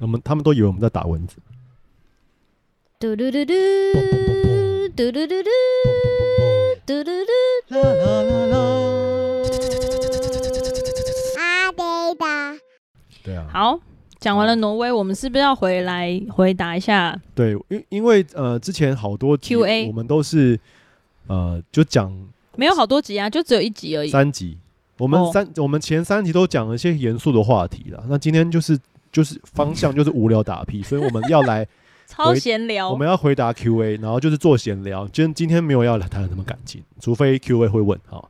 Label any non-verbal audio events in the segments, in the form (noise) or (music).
我们他们都以为我们在打蚊子。嘟嘟嘟嘟，嘟嘟嘟嘟，嘟嘟嘟，啦啦啦啦。阿呆达。对啊。好，讲完了挪威，我们是不是要回来回答一下？对，因因为呃，之前好多 Q&A，我们都是呃，就讲没有好多集啊，就只有一集而已，三集。我们三，我们前三集都讲了一些严肃的话题了。那今天就是就是方向就是无聊打屁，所以我们要来 (laughs) 超闲聊。我们要回答 Q&A，然后就是做闲聊。今今天没有要来谈什么感情，除非 Q&A 会问哈。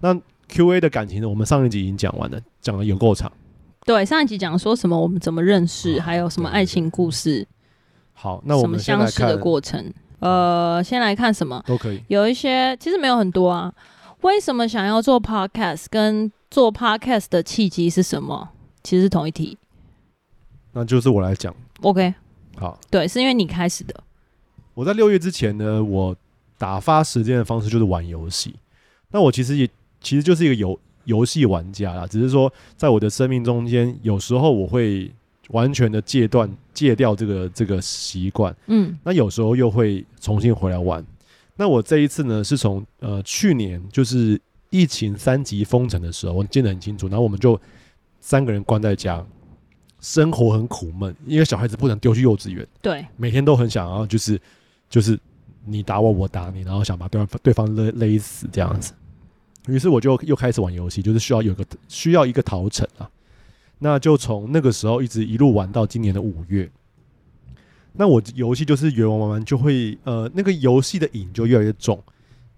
那 Q&A 的感情呢？我们上一集已经讲完了，讲了有够长。对，上一集讲说什么？我们怎么认识？还有什么爱情故事？好，那我们先来看相识的过程。呃，先来看什么？都可以。有一些其实没有很多啊。为什么想要做 podcast？跟做 podcast 的契机是什么？其实是同一题。那就是我来讲。OK，好，对，是因为你开始的。我在六月之前呢，我打发时间的方式就是玩游戏。那我其实也其实就是一个游游戏玩家啦，只是说在我的生命中间，有时候我会完全的戒断戒掉这个这个习惯。嗯，那有时候又会重新回来玩。那我这一次呢，是从呃去年就是疫情三级封城的时候，我记得很清楚。然后我们就三个人关在家，生活很苦闷，因为小孩子不能丢去幼稚园，对，每天都很想要就是就是你打我，我打你，然后想把对方对方勒勒死这样子。于是我就又开始玩游戏，就是需要有个需要一个逃城啊。那就从那个时候一直一路玩到今年的五月。那我游戏就是玩玩玩就会呃那个游戏的瘾就越来越重，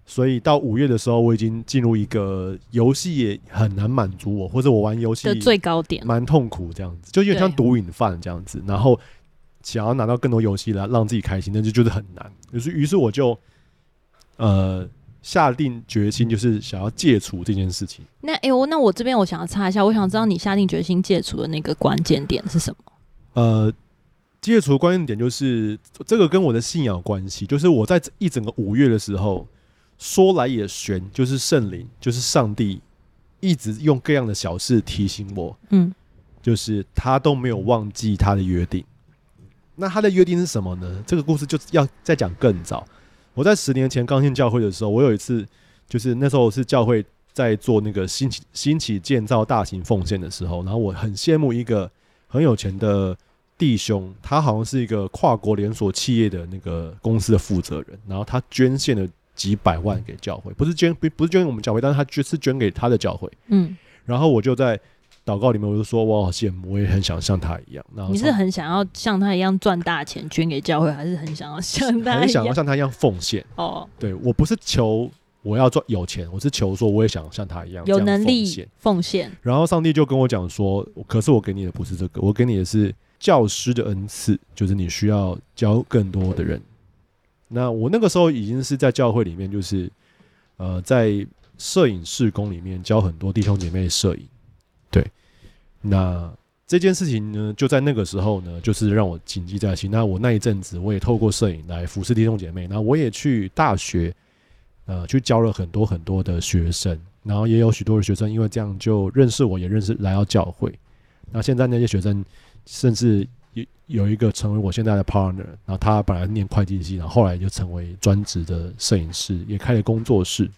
所以到五月的时候我已经进入一个游戏也很难满足我，或者我玩游戏的最高点，蛮痛苦这样子，就有点像毒瘾犯这样子。然后想要拿到更多游戏来让自己开心，那就觉得很难。于是于是我就呃下定决心，就是想要戒除这件事情。那哎呦，那我这边我想要插一下，我想知道你下定决心戒除的那个关键点是什么？呃。戒除的关键点就是这个跟我的信仰有关系，就是我在一整个五月的时候，说来也悬，就是圣灵，就是上帝，一直用各样的小事提醒我，嗯，就是他都没有忘记他的约定。那他的约定是什么呢？这个故事就要再讲更早。我在十年前刚进教会的时候，我有一次，就是那时候是教会在做那个兴起兴起建造大型奉献的时候，然后我很羡慕一个很有钱的。弟兄，他好像是一个跨国连锁企业的那个公司的负责人，然后他捐献了几百万给教会，不是捐不不是捐给我们教会，但是他就是捐给他的教会。嗯，然后我就在祷告里面，我就说我好羡慕，我也很想像他一样。然后你是很想要像他一样赚大钱捐给教会，还是很想要像他很想要像他一样奉献？哦，对，我不是求我要赚有钱，我是求说我也想像他一样有能力奉献。然后上帝就跟我讲说，可是我给你的不是这个，我给你的是。教师的恩赐就是你需要教更多的人。那我那个时候已经是在教会里面，就是呃，在摄影事工里面教很多弟兄姐妹摄影。对，那这件事情呢，就在那个时候呢，就是让我谨记在心。那我那一阵子，我也透过摄影来服侍弟兄姐妹。那我也去大学，呃，去教了很多很多的学生，然后也有许多的学生因为这样就认识我，也认识来到教会。那现在那些学生。甚至有有一个成为我现在的 partner，然后他本来念会计系，然后后来就成为专职的摄影师，也开了工作室。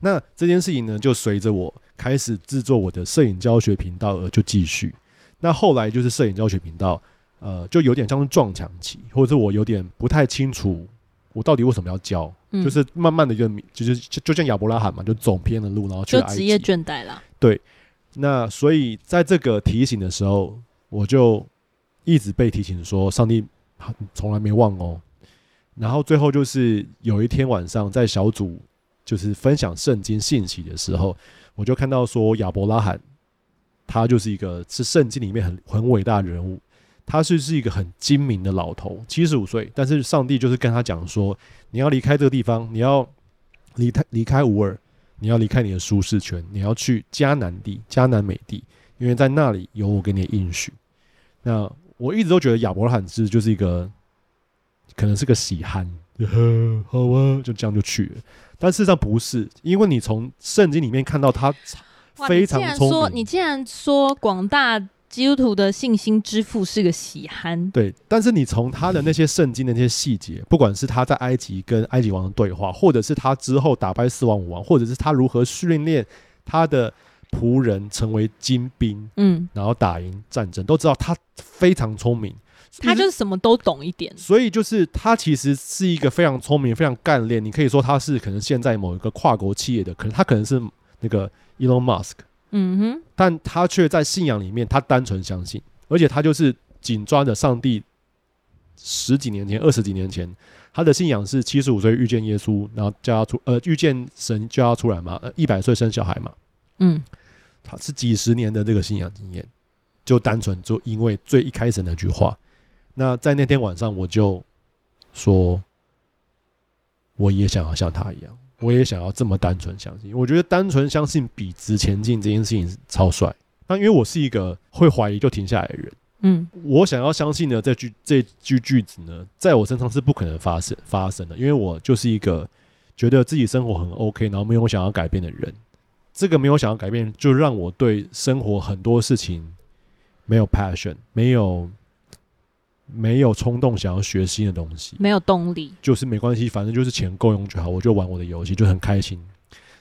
那这件事情呢，就随着我开始制作我的摄影教学频道而就继续。那后来就是摄影教学频道，呃，就有点像是撞墙期，或者是我有点不太清楚我到底为什么要教，嗯、就是慢慢的就就是就就像亚伯拉罕嘛，就走偏了路，然后去就职业倦怠了。对，那所以在这个提醒的时候。我就一直被提醒说，上帝从来没忘哦。然后最后就是有一天晚上，在小组就是分享圣经信息的时候，我就看到说亚伯拉罕，他就是一个是圣经里面很很伟大的人物，他是是一个很精明的老头，七十五岁，但是上帝就是跟他讲说，你要离开这个地方，你要离开离开乌尔，你要离开你的舒适圈，你要去迦南地、迦南美地，因为在那里有我给你的应许。那我一直都觉得亚伯拉罕是就是一个，可能是个喜憨，(laughs) 好啊，就这样就去了。但事实上不是，因为你从圣经里面看到他非常聪明。你既然说，你既然说广大基督徒的信心之父是个喜憨。对，但是你从他的那些圣经的那些细节，不管是他在埃及跟埃及王的对话，或者是他之后打败四王五王，或者是他如何训练他的仆人成为精兵，嗯，然后打赢战争，都知道他非常聪明。他就是什么都懂一点，所以就是他其实是一个非常聪明、非常干练。你可以说他是可能现在某一个跨国企业的，可能他可能是那个 Elon Musk，嗯哼，但他却在信仰里面，他单纯相信，而且他就是紧抓着上帝。十几年前、二十几年前，他的信仰是七十五岁遇见耶稣，然后叫他出呃遇见神叫他出来嘛，呃一百岁生小孩嘛，嗯，他是几十年的这个信仰经验，就单纯就因为最一开始那句话。那在那天晚上，我就说，我也想要像他一样，我也想要这么单纯相信。我觉得单纯相信笔直前进这件事情超帅。那因为我是一个会怀疑就停下来的人，嗯，我想要相信的这句这句句子呢，在我身上是不可能发生发生的，因为我就是一个觉得自己生活很 OK，然后没有想要改变的人。这个没有想要改变，就让我对生活很多事情没有 passion，没有。没有冲动想要学新的东西，没有动力，就是没关系，反正就是钱够用就好，我就玩我的游戏，就很开心。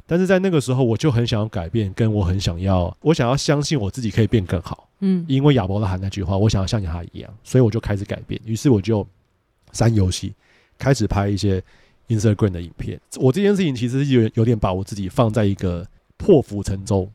但是在那个时候，我就很想要改变，跟我很想要，我想要相信我自己可以变更好。嗯，因为亚伯拉罕那句话，我想要像他一样，所以我就开始改变。于是我就删游戏，开始拍一些 Instagram 的影片。我这件事情其实有有点把我自己放在一个破釜沉舟，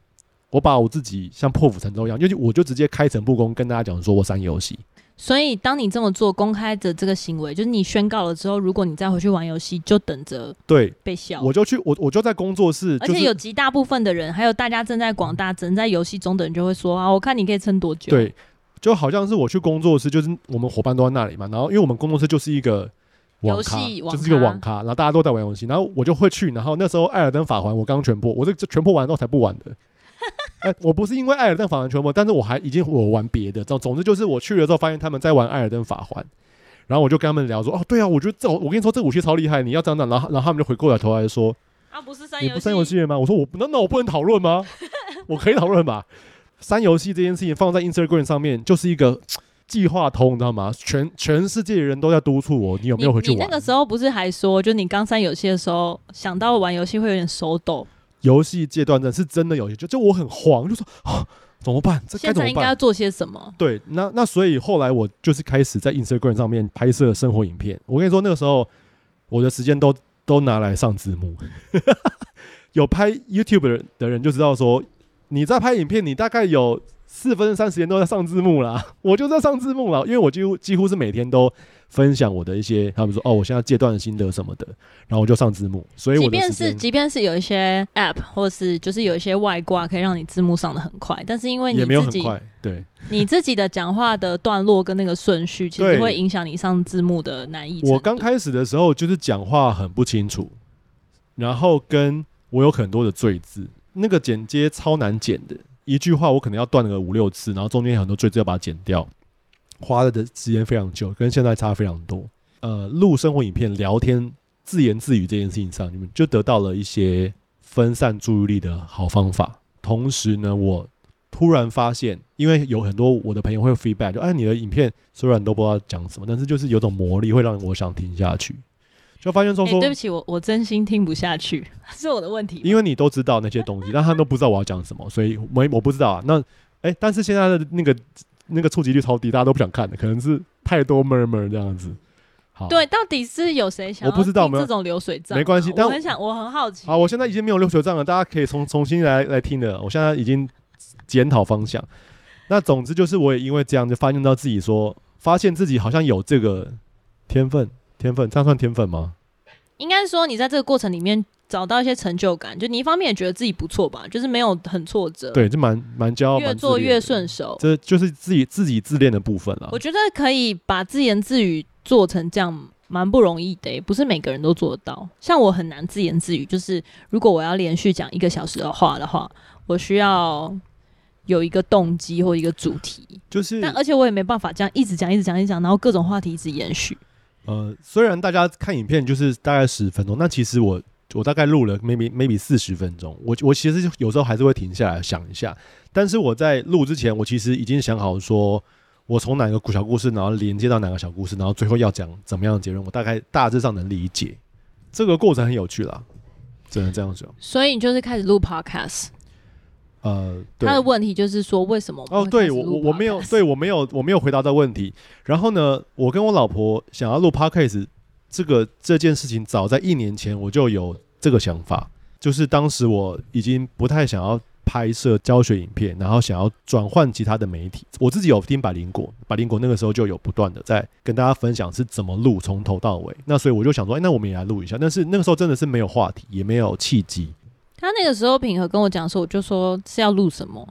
我把我自己像破釜沉舟一样，就我就直接开诚布公跟大家讲说我删游戏。所以，当你这么做，公开的这个行为，就是你宣告了之后，如果你再回去玩游戏，就等着对被笑。我就去，我我就在工作室，而且有极大部分的人，还有大家正在广大正在游戏中的人，就会说啊，我看你可以撑多久。对，就好像是我去工作室，就是我们伙伴都在那里嘛。然后，因为我们工作室就是一个网咖，就是一个网咖，然后大家都在玩游戏，然后我就会去。然后那时候《艾尔登法环》我刚全破，我这这全破完之后才不玩的。(laughs) 哎、欸，我不是因为艾尔登法环全部，但是我还已经我玩别的。总总之就是我去了之后，发现他们在玩艾尔登法环，然后我就跟他们聊说：“哦，对啊，我觉得这我跟你说这武器超厉害，你要这样这样。”然后然后他们就回过来头来说：“啊，不是删游戏，你不删游戏了吗？”我说：“我那那我不能讨论吗？(laughs) 我可以讨论吧。删游戏这件事情放在 Instagram 上面就是一个计划通，你知道吗？全全世界的人都在督促我，你有没有回去玩？你，你那个时候不是还说，就你刚上游戏的时候，想到玩游戏会有点手抖。”游戏戒断症是真的有些，就就我很慌，就说啊怎么办？这该怎么办？现在应该要做些什么？对，那那所以后来我就是开始在 Instagram 上面拍摄生活影片。我跟你说，那个时候我的时间都都拿来上字幕。(laughs) 有拍 YouTube 的人的人就知道说，你在拍影片，你大概有四分之三十天都在上字幕啦。(laughs) 我就在上字幕了，因为我几乎几乎是每天都。分享我的一些，他们说哦，我现在戒断的心得什么的，然后我就上字幕。所以，即便是即便是有一些 App 或是就是有一些外挂可以让你字幕上的很快，但是因为你自己你自己的讲话的段落跟那个顺序，其实会影响你上字幕的难易。我刚开始的时候就是讲话很不清楚，然后跟我有很多的赘字，那个剪接超难剪的，一句话我可能要断个五六次，然后中间很多赘字要把它剪掉。花的的时间非常久，跟现在差非常多。呃，录生活影片、聊天、自言自语这件事情上，你们就得到了一些分散注意力的好方法。同时呢，我突然发现，因为有很多我的朋友会 feedback，就哎，你的影片虽然都不知道讲什么，但是就是有种魔力，会让我想听下去。就发现说说，欸、对不起，我我真心听不下去，(laughs) 是我的问题。因为你都知道那些东西，但他都不知道我要讲什么，所以我我不知道啊。那哎、欸，但是现在的那个。那个触及率超低，大家都不想看的，可能是太多 murmur 这样子。好，对，到底是有谁想？我不知道，这种流水账没关系。但我很想，我很好奇。好，我现在已经没有流水账了，大家可以重重新来来听的。我现在已经检讨方向。那总之就是，我也因为这样就发现到自己说，发现自己好像有这个天分，天分，这样算天分吗？应该说，你在这个过程里面。找到一些成就感，就你一方面也觉得自己不错吧，就是没有很挫折，对，就蛮蛮骄傲，越做越顺手，这就是自己自己自恋的部分了。我觉得可以把自言自语做成这样，蛮不容易的，欸，不是每个人都做得到。像我很难自言自语，就是如果我要连续讲一个小时的话的话，我需要有一个动机或一个主题，就是，但而且我也没办法这样一直讲一直讲一直讲，然后各种话题一直延续。呃，虽然大家看影片就是大概十分钟，那其实我。我大概录了 maybe maybe 四十分钟，我我其实有时候还是会停下来想一下，但是我在录之前，我其实已经想好说，我从哪个小故事，然后连接到哪个小故事，然后最后要讲怎么样的结论，我大概大致上能理解。这个过程很有趣啦，只能这样讲。所以你就是开始录 podcast。呃，他的问题就是说，为什么？哦，对我我我没有，对我没有我没有回答到问题。然后呢，我跟我老婆想要录 podcast 这个这件事情，早在一年前我就有这个想法，就是当时我已经不太想要拍摄教学影片，然后想要转换其他的媒体。我自己有听百灵果，百灵果那个时候就有不断的在跟大家分享是怎么录，从头到尾。那所以我就想说，哎，那我们也来录一下。但是那个时候真的是没有话题，也没有契机。他那个时候品和跟我讲说，我就说是要录什么，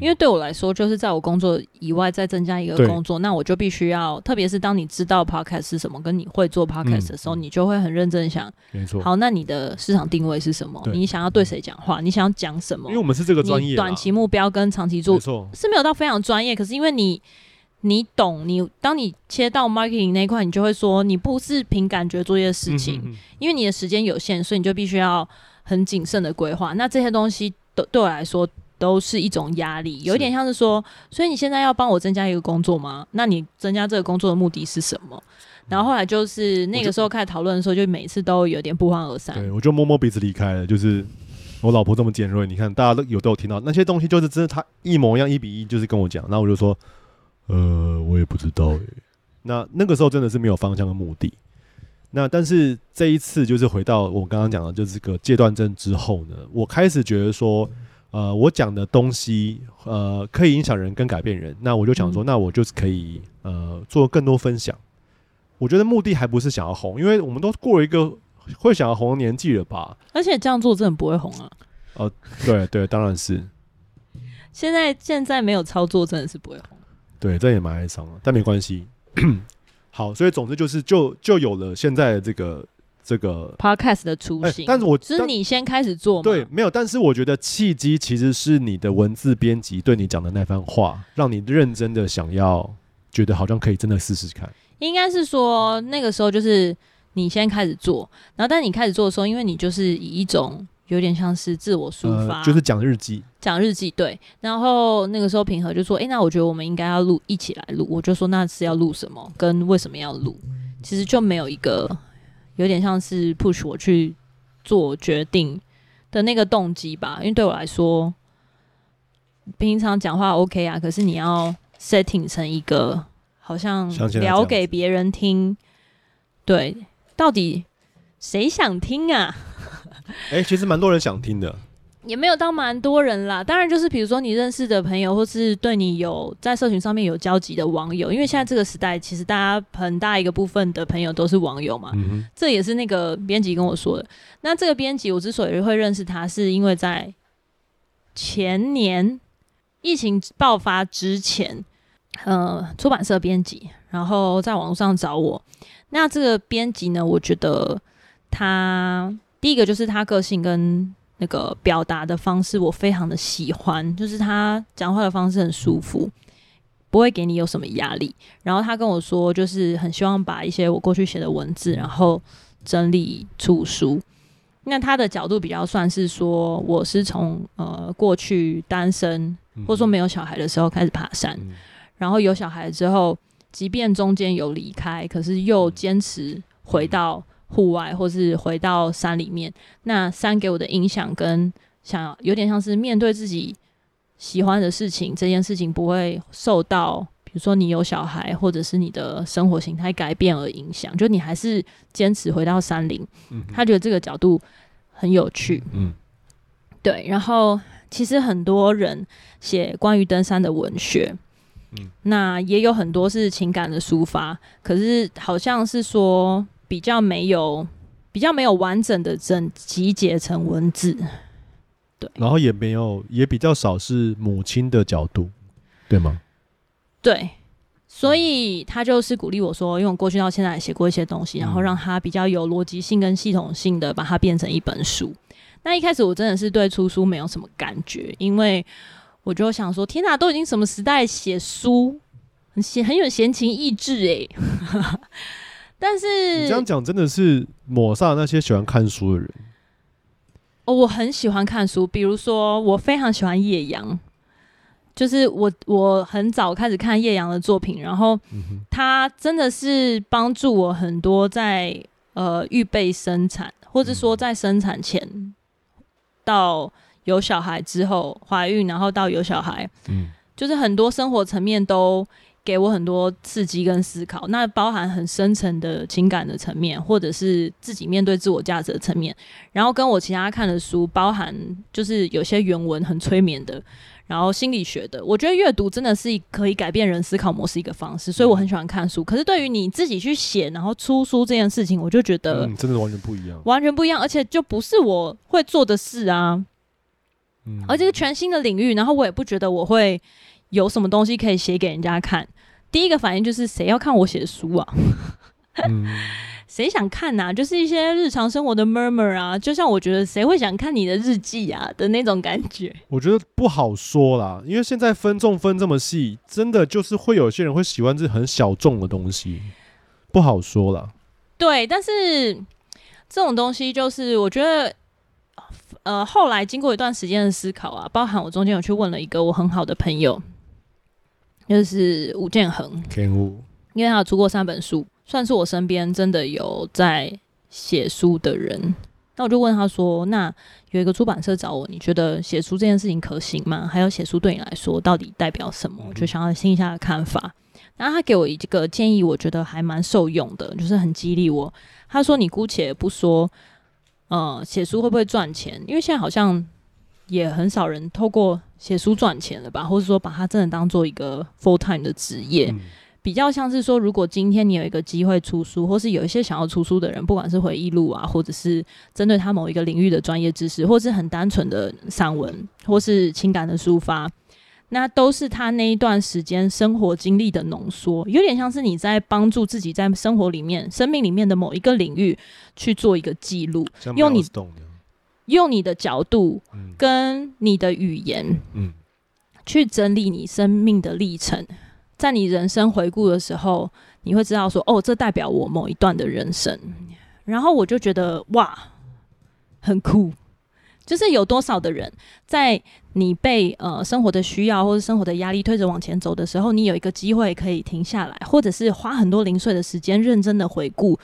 因为对我来说，就是在我工作以外再增加一个工作，那我就必须要，特别是当你知道 podcast 是什么，跟你会做 podcast 的时候，你就会很认真想，没错。好，那你的市场定位是什么？你想要对谁讲话？你想要讲什么？因为我们是这个专业，短期目标跟长期做，是没有到非常专业。可是因为你你懂，你当你切到 marketing 那一块，你就会说，你不是凭感觉做一些事情，因为你的时间有限，所以你就必须要。很谨慎的规划，那这些东西都对我来说都是一种压力，有一点像是说，所以你现在要帮我增加一个工作吗？那你增加这个工作的目的是什么？然后后来就是那个时候开始讨论的时候，就每次都有点不欢而散。对，我就摸摸鼻子离开了。就是我老婆这么尖锐，你看大家都有都有听到那些东西，就是真的，她一模一样，一比一，就是跟我讲。那我就说，呃，我也不知道诶。那那个时候真的是没有方向的目的。那但是这一次就是回到我刚刚讲的，就是这个戒断症之后呢，我开始觉得说，呃，我讲的东西，呃，可以影响人跟改变人。那我就想说，那我就是可以，呃，做更多分享。我觉得目的还不是想要红，因为我们都过了一个会想要红的年纪了吧？而且这样做真的不会红啊。哦，对对，当然是。现在现在没有操作，真的是不会红。对，这也蛮哀伤的，但没关系。好，所以总之就是就就有了现在的这个这个 podcast 的雏形。但是我是你先开始做吗？对，没有。但是我觉得契机其实是你的文字编辑对你讲的那番话，让你认真的想要觉得好像可以真的试试看。应该是说那个时候就是你先开始做，然后但你开始做的时候，因为你就是以一种。有点像是自我抒发，呃、就是讲日记，讲日记对。然后那个时候平和就说：“哎、欸，那我觉得我们应该要录，一起来录。”我就说：“那是要录什么？跟为什么要录？”其实就没有一个有点像是 push 我去做决定的那个动机吧。因为对我来说，平常讲话 OK 啊，可是你要 setting 成一个好像聊给别人听，对，到底谁想听啊？(laughs) 哎、欸，其实蛮多人想听的，也没有到蛮多人啦。当然，就是比如说你认识的朋友，或是对你有在社群上面有交集的网友。因为现在这个时代，其实大家很大一个部分的朋友都是网友嘛。嗯、这也是那个编辑跟我说的。那这个编辑，我之所以会认识他，是因为在前年疫情爆发之前，呃，出版社编辑，然后在网络上找我。那这个编辑呢，我觉得他。第一个就是他个性跟那个表达的方式，我非常的喜欢，就是他讲话的方式很舒服，不会给你有什么压力。然后他跟我说，就是很希望把一些我过去写的文字，然后整理出书。那他的角度比较算是说，我是从呃过去单身或者说没有小孩的时候开始爬山，然后有小孩之后，即便中间有离开，可是又坚持回到。户外，或是回到山里面，那山给我的影响跟想有点像是面对自己喜欢的事情，这件事情不会受到，比如说你有小孩，或者是你的生活形态改变而影响，就你还是坚持回到山林。嗯，他觉得这个角度很有趣。嗯，对。然后其实很多人写关于登山的文学，嗯，那也有很多是情感的抒发，可是好像是说。比较没有，比较没有完整的整集结成文字，对，然后也没有，也比较少是母亲的角度，对吗？对，所以他就是鼓励我说，因为我过去到现在写过一些东西，然后让他比较有逻辑性跟系统性的把它变成一本书。那一开始我真的是对出书没有什么感觉，因为我就想说，天哪，都已经什么时代写书，很闲，很有闲情逸致哎。但是你这样讲真的是抹杀那些喜欢看书的人。哦，我很喜欢看书，比如说我非常喜欢叶阳，就是我我很早开始看叶阳的作品，然后他真的是帮助我很多在呃预备生产，或者说在生产前到有小孩之后怀孕，然后到有小孩，嗯，就是很多生活层面都给我很多刺激跟思考，那包含很深层的情感的层面，或者是自己面对自我价值的层面，然后跟我其他看的书，包含就是有些原文很催眠的。然后心理学的，我觉得阅读真的是可以改变人思考模式一个方式，所以我很喜欢看书。可是对于你自己去写，然后出书这件事情，我就觉得、嗯、真的完全不一样，完全不一样，而且就不是我会做的事啊。嗯，而且是全新的领域，然后我也不觉得我会有什么东西可以写给人家看。第一个反应就是谁要看我写的书啊？嗯。(laughs) 谁想看呐、啊？就是一些日常生活的 murmur 啊，就像我觉得谁会想看你的日记啊的那种感觉。我觉得不好说啦，因为现在分众分这么细，真的就是会有些人会喜欢这很小众的东西，不好说啦。对，但是这种东西就是我觉得，呃，后来经过一段时间的思考啊，包含我中间有去问了一个我很好的朋友，就是吴建恒，因为他有出过三本书。算是我身边真的有在写书的人，那我就问他说：“那有一个出版社找我，你觉得写书这件事情可行吗？还有写书对你来说到底代表什么？”我就想要听一下的看法。然后他给我一个建议，我觉得还蛮受用的，就是很激励我。他说：“你姑且不说，呃，写书会不会赚钱？因为现在好像也很少人透过写书赚钱了吧，或者说把它真的当做一个 full time 的职业。嗯”比较像是说，如果今天你有一个机会出书，或是有一些想要出书的人，不管是回忆录啊，或者是针对他某一个领域的专业知识，或是很单纯的散文，或是情感的抒发，那都是他那一段时间生活经历的浓缩，有点像是你在帮助自己在生活里面、生命里面的某一个领域去做一个记录，用你用你的角度跟你的语言，嗯，去整理你生命的历程。在你人生回顾的时候，你会知道说，哦，这代表我某一段的人生。然后我就觉得，哇，很酷。就是有多少的人，在你被呃生活的需要或者生活的压力推着往前走的时候，你有一个机会可以停下来，或者是花很多零碎的时间，认真的回顾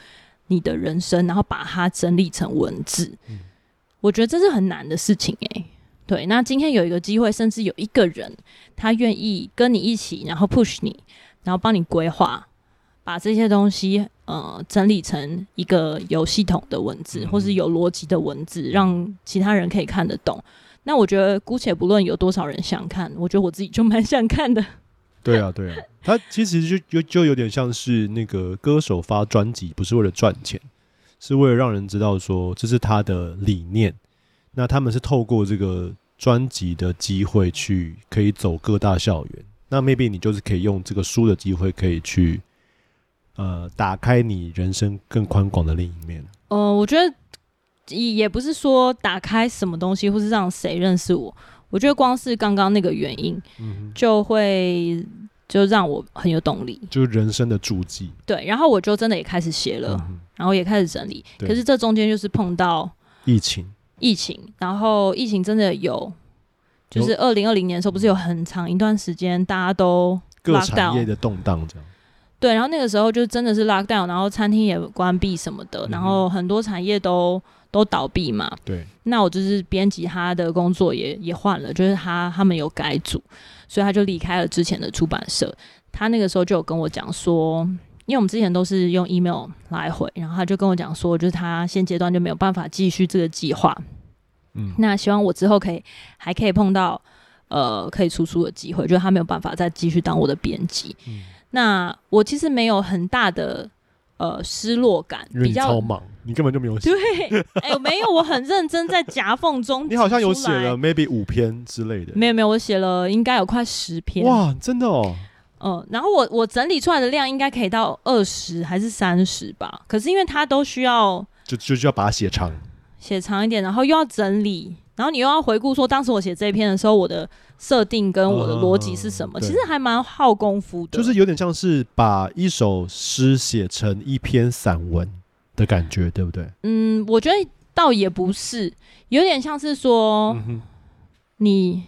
你的人生，然后把它整理成文字。嗯。我觉得这是很难的事情，欸，诶。对，那今天有一个机会，甚至有一个人，他愿意跟你一起，然后 push 你，然后帮你规划，把这些东西呃整理成一个有系统的文字，嗯、或是有逻辑的文字，让其他人可以看得懂。那我觉得，姑且不论有多少人想看，我觉得我自己就蛮想看的。对啊，对啊，他其实就就就有点像是那个歌手发专辑，不是为了赚钱，是为了让人知道说这是他的理念。那他们是透过这个专辑的机会去可以走各大校园，那 maybe 你就是可以用这个书的机会可以去呃打开你人生更宽广的另一面。呃，我觉得也不是说打开什么东西，或是让谁认识我。我觉得光是刚刚那个原因，嗯，就会就让我很有动力，就是人生的足迹。对，然后我就真的也开始写了，嗯，然后也开始整理。可是这中间就是碰到疫情。疫情，然后疫情真的有，就是二零二零年的时候，不是有很长一段时间大家都各产业的动荡这样。对，然后那个时候就真的是 lock down，然后餐厅也关闭什么的，然后很多产业都都倒闭嘛。对。那我就是编辑他的工作也也换了，就是他他们有改组，所以他就离开了之前的出版社。他那个时候就有跟我讲说。因为我们之前都是用 email 来回，然后他就跟我讲说，就是他现阶段就没有办法继续这个计划。嗯，那希望我之后可以还可以碰到呃可以出书的机会，就是他没有办法再继续当我的编辑。嗯，那我其实没有很大的呃失落感，比较你根本就没有写。对，哎、欸，没有，我很认真在夹缝中。(laughs) 你好像有写了 maybe 五篇之类的。没有没有，我写了应该有快十篇。哇，真的哦。嗯，然后我我整理出来的量应该可以到二十还是三十吧？可是因为它都需要，就就就要把它写长，写长一点，然后又要整理，然后你又要回顾说当时我写这一篇的时候，我的设定跟我的逻辑是什么？嗯、其实还蛮耗功夫的，就是有点像是把一首诗写成一篇散文的感觉，对不对？嗯，我觉得倒也不是，有点像是说、嗯、你。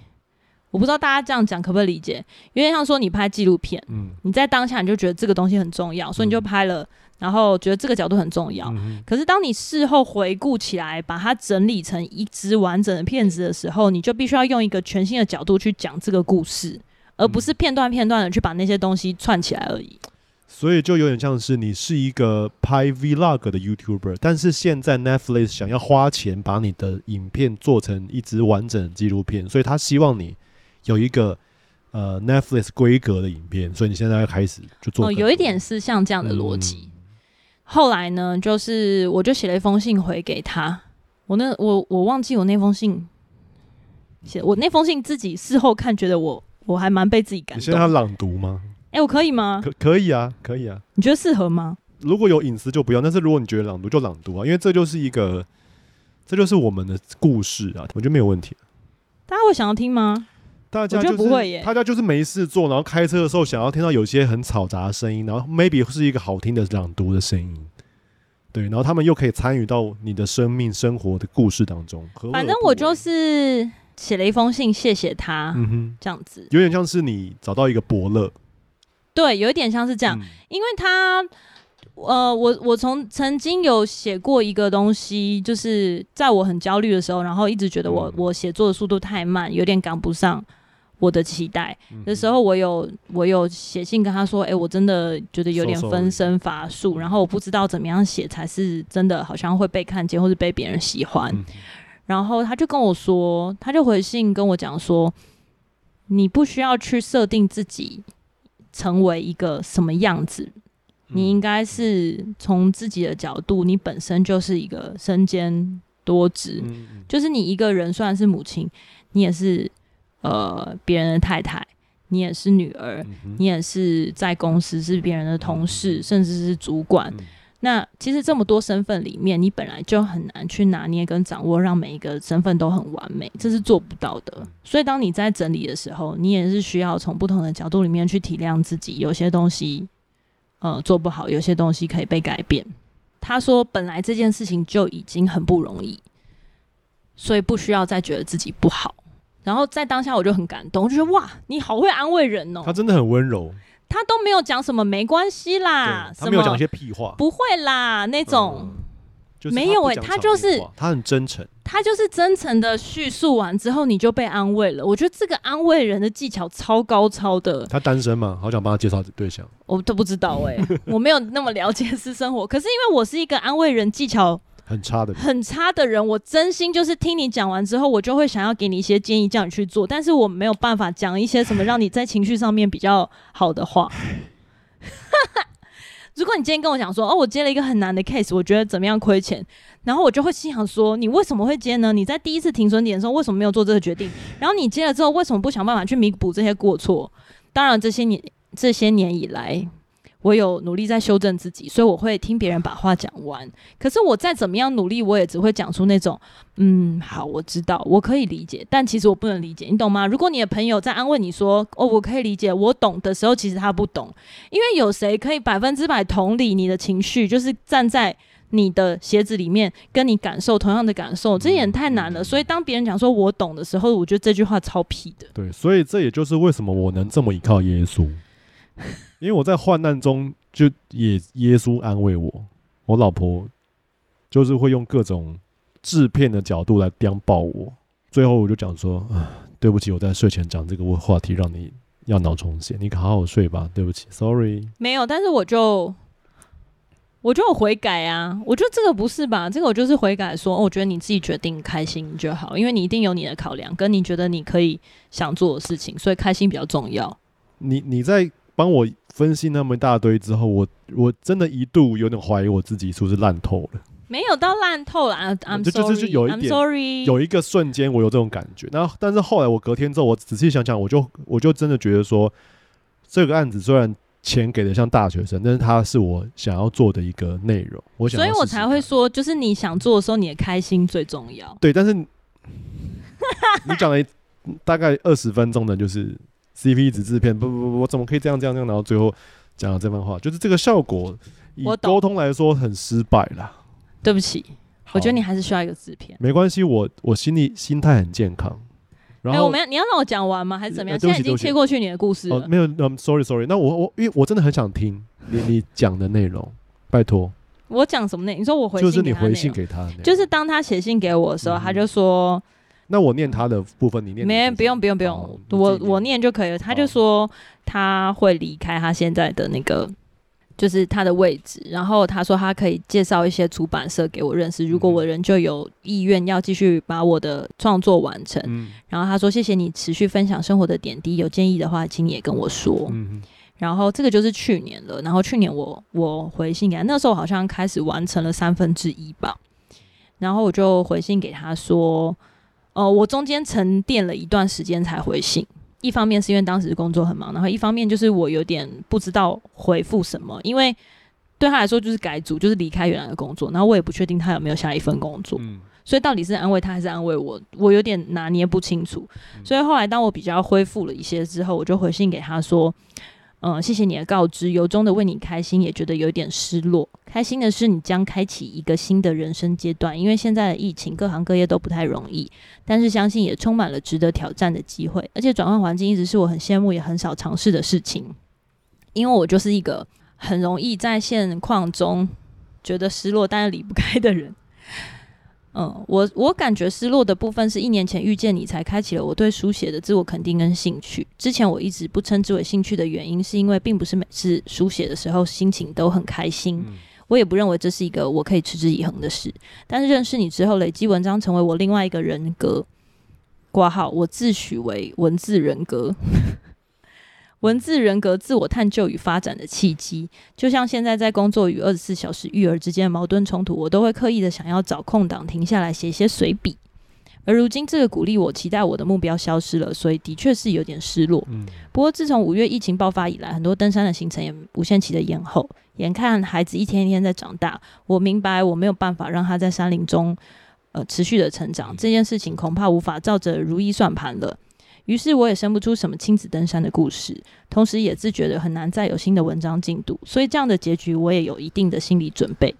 我不知道大家这样讲可不可以理解？有点像说你拍纪录片，嗯，你在当下你就觉得这个东西很重要，所以你就拍了，然后觉得这个角度很重要。嗯、可是当你事后回顾起来，把它整理成一支完整的片子的时候，你就必须要用一个全新的角度去讲这个故事，而不是片段片段的去把那些东西串起来而已。所以就有点像是你是一个拍 Vlog 的 YouTuber，但是现在 Netflix 想要花钱把你的影片做成一支完整的纪录片，所以他希望你。有一个呃 Netflix 规格的影片，所以你现在要开始就做。哦，有一点是像这样的逻辑。嗯、后来呢，就是我就写了一封信回给他。我那我我忘记我那封信写，我那封信自己事后看，觉得我我还蛮被自己感动。你现在要朗读吗？我可以吗？可可以啊，可以啊。你觉得适合吗？如果有隐私就不要，但是如果你觉得朗读就朗读啊，因为这就是一个，这就是我们的故事啊，我觉得没有问题。大家会想要听吗？大家就是不会耶，大家就是没事做，然后开车的时候想要听到有些很嘈杂的声音，然后 maybe 是一个好听的朗读的声音，对，然后他们又可以参与到你的生命生活的故事当中。反正我就是写了一封信，谢谢他，嗯哼，这样子有点像是你找到一个伯乐，对，有一点像是这样，嗯、因为他，呃，我我从曾经有写过一个东西，就是在我很焦虑的时候，然后一直觉得我、嗯、我写作的速度太慢，有点赶不上。我的期待的时候，我有我有写信跟他说，哎、欸，我真的觉得有点分身乏术，然后我不知道怎么样写才是真的，好像会被看见或是被别人喜欢。然后他就跟我说，他就回信跟我讲说，你不需要去设定自己成为一个什么样子，你应该是从自己的角度，你本身就是一个身兼多职，就是你一个人虽然是母亲，你也是。呃，别人的太太，你也是女儿，嗯、你也是在公司是别人的同事，嗯、甚至是主管。嗯、那其实这么多身份里面，你本来就很难去拿捏跟掌握，让每一个身份都很完美，这是做不到的。所以，当你在整理的时候，你也是需要从不同的角度里面去体谅自己，有些东西呃做不好，有些东西可以被改变。他说，本来这件事情就已经很不容易，所以不需要再觉得自己不好。然后在当下我就很感动，我就觉得哇，你好会安慰人哦。他真的很温柔，他都没有讲什么没关系啦，他没有讲一些屁话，不会啦那种，嗯就是、没有哎、欸，他就是他很真诚，他就是真诚的叙述完之后，你就被安慰了。我觉得这个安慰人的技巧超高超的。他单身吗？好想帮他介绍对象，我都不知道哎、欸，我没有那么了解私生活。可是因为我是一个安慰人技巧。很差的，很差的人，我真心就是听你讲完之后，我就会想要给你一些建议，叫你去做。但是我没有办法讲一些什么让你在情绪上面比较好的话。(laughs) 如果你今天跟我讲说，哦，我接了一个很难的 case，我觉得怎么样亏钱，然后我就会心想说，你为什么会接呢？你在第一次停损点的时候为什么没有做这个决定？然后你接了之后，为什么不想办法去弥补这些过错？当然，这些年这些年以来。我有努力在修正自己，所以我会听别人把话讲完。可是我再怎么样努力，我也只会讲出那种“嗯，好，我知道，我可以理解”，但其实我不能理解，你懂吗？如果你的朋友在安慰你说“哦，我可以理解，我懂”的时候，其实他不懂，因为有谁可以百分之百同理你的情绪，就是站在你的鞋子里面跟你感受同样的感受，这也太难了。所以当别人讲说我懂的时候，我觉得这句话超屁的。对，所以这也就是为什么我能这么依靠耶稣。因为我在患难中，就也耶稣安慰我，我老婆就是会用各种制片的角度来颠爆我，最后我就讲说啊，对不起，我在睡前讲这个话题让你要脑充血，你可好好睡吧，对不起，sorry。没有，但是我就我就有悔改啊，我觉得这个不是吧？这个我就是悔改说，说、哦、我觉得你自己决定开心就好，因为你一定有你的考量，跟你觉得你可以想做的事情，所以开心比较重要。你你在。帮我分析那么一大堆之后，我我真的一度有点怀疑我自己是不是烂透了。没有到烂透了，I'm sorry，就就就有一点 sorry，有一个瞬间我有这种感觉。然后，但是后来我隔天之后，我仔细想想，我就我就真的觉得说，这个案子虽然钱给的像大学生，但是它是我想要做的一个内容。我想所以我才会说，就是你想做的时候，你的开心最重要。对，但是你讲了大概二十分钟的，就是。CP 值制片，不不不，我怎么可以这样这样这样？然后最后讲了这番话，就是这个效果，以沟通来说很失败啦。对不起，我觉得你还是需要一个制片。没关系，我我心里心态很健康。然后、欸、我们要你要让我讲完吗？还是怎么样？欸、现在已经切过去你的故事了。哦，没有，嗯，sorry sorry。那我我因为我真的很想听你你讲的内容，(laughs) 拜托。我讲什么内容？你说我回信就是你回信给他，就是当他写信给我的时候，嗯、他就说。那我念他的部分，你念没？不用不用不用，哦、我我念就可以了。他就说他会离开他现在的那个，就是他的位置。然后他说他可以介绍一些出版社给我认识，如果我人就有意愿要继续把我的创作完成。嗯、然后他说谢谢你持续分享生活的点滴，有建议的话请你也跟我说。嗯、然后这个就是去年了。然后去年我我回信给他，那时候好像开始完成了三分之一吧。然后我就回信给他说。哦、呃，我中间沉淀了一段时间才回信，一方面是因为当时工作很忙，然后一方面就是我有点不知道回复什么，因为对他来说就是改组，就是离开原来的工作，然后我也不确定他有没有下一份工作，嗯、所以到底是安慰他还是安慰我，我有点拿捏不清楚。所以后来当我比较恢复了一些之后，我就回信给他说。嗯，谢谢你的告知，由衷的为你开心，也觉得有点失落。开心的是，你将开启一个新的人生阶段，因为现在的疫情，各行各业都不太容易，但是相信也充满了值得挑战的机会。而且转换环境一直是我很羡慕也很少尝试的事情，因为我就是一个很容易在现况中觉得失落，但是离不开的人。嗯，我我感觉失落的部分是一年前遇见你，才开启了我对书写的自我肯定跟兴趣。之前我一直不称之为兴趣的原因，是因为并不是每次书写的时候心情都很开心。嗯、我也不认为这是一个我可以持之以恒的事。但是认识你之后，累积文章成为我另外一个人格。挂号，我自诩为文字人格。文字人格自我探究与发展的契机，就像现在在工作与二十四小时育儿之间的矛盾冲突，我都会刻意的想要找空档停下来写些随笔。而如今这个鼓励我、期待我的目标消失了，所以的确是有点失落。嗯。不过自从五月疫情爆发以来，很多登山的行程也无限期的延后。眼看孩子一天一天在长大，我明白我没有办法让他在山林中呃持续的成长，这件事情恐怕无法照着如意算盘了。于是我也生不出什么亲子登山的故事，同时也自觉的很难再有新的文章进度，所以这样的结局我也有一定的心理准备。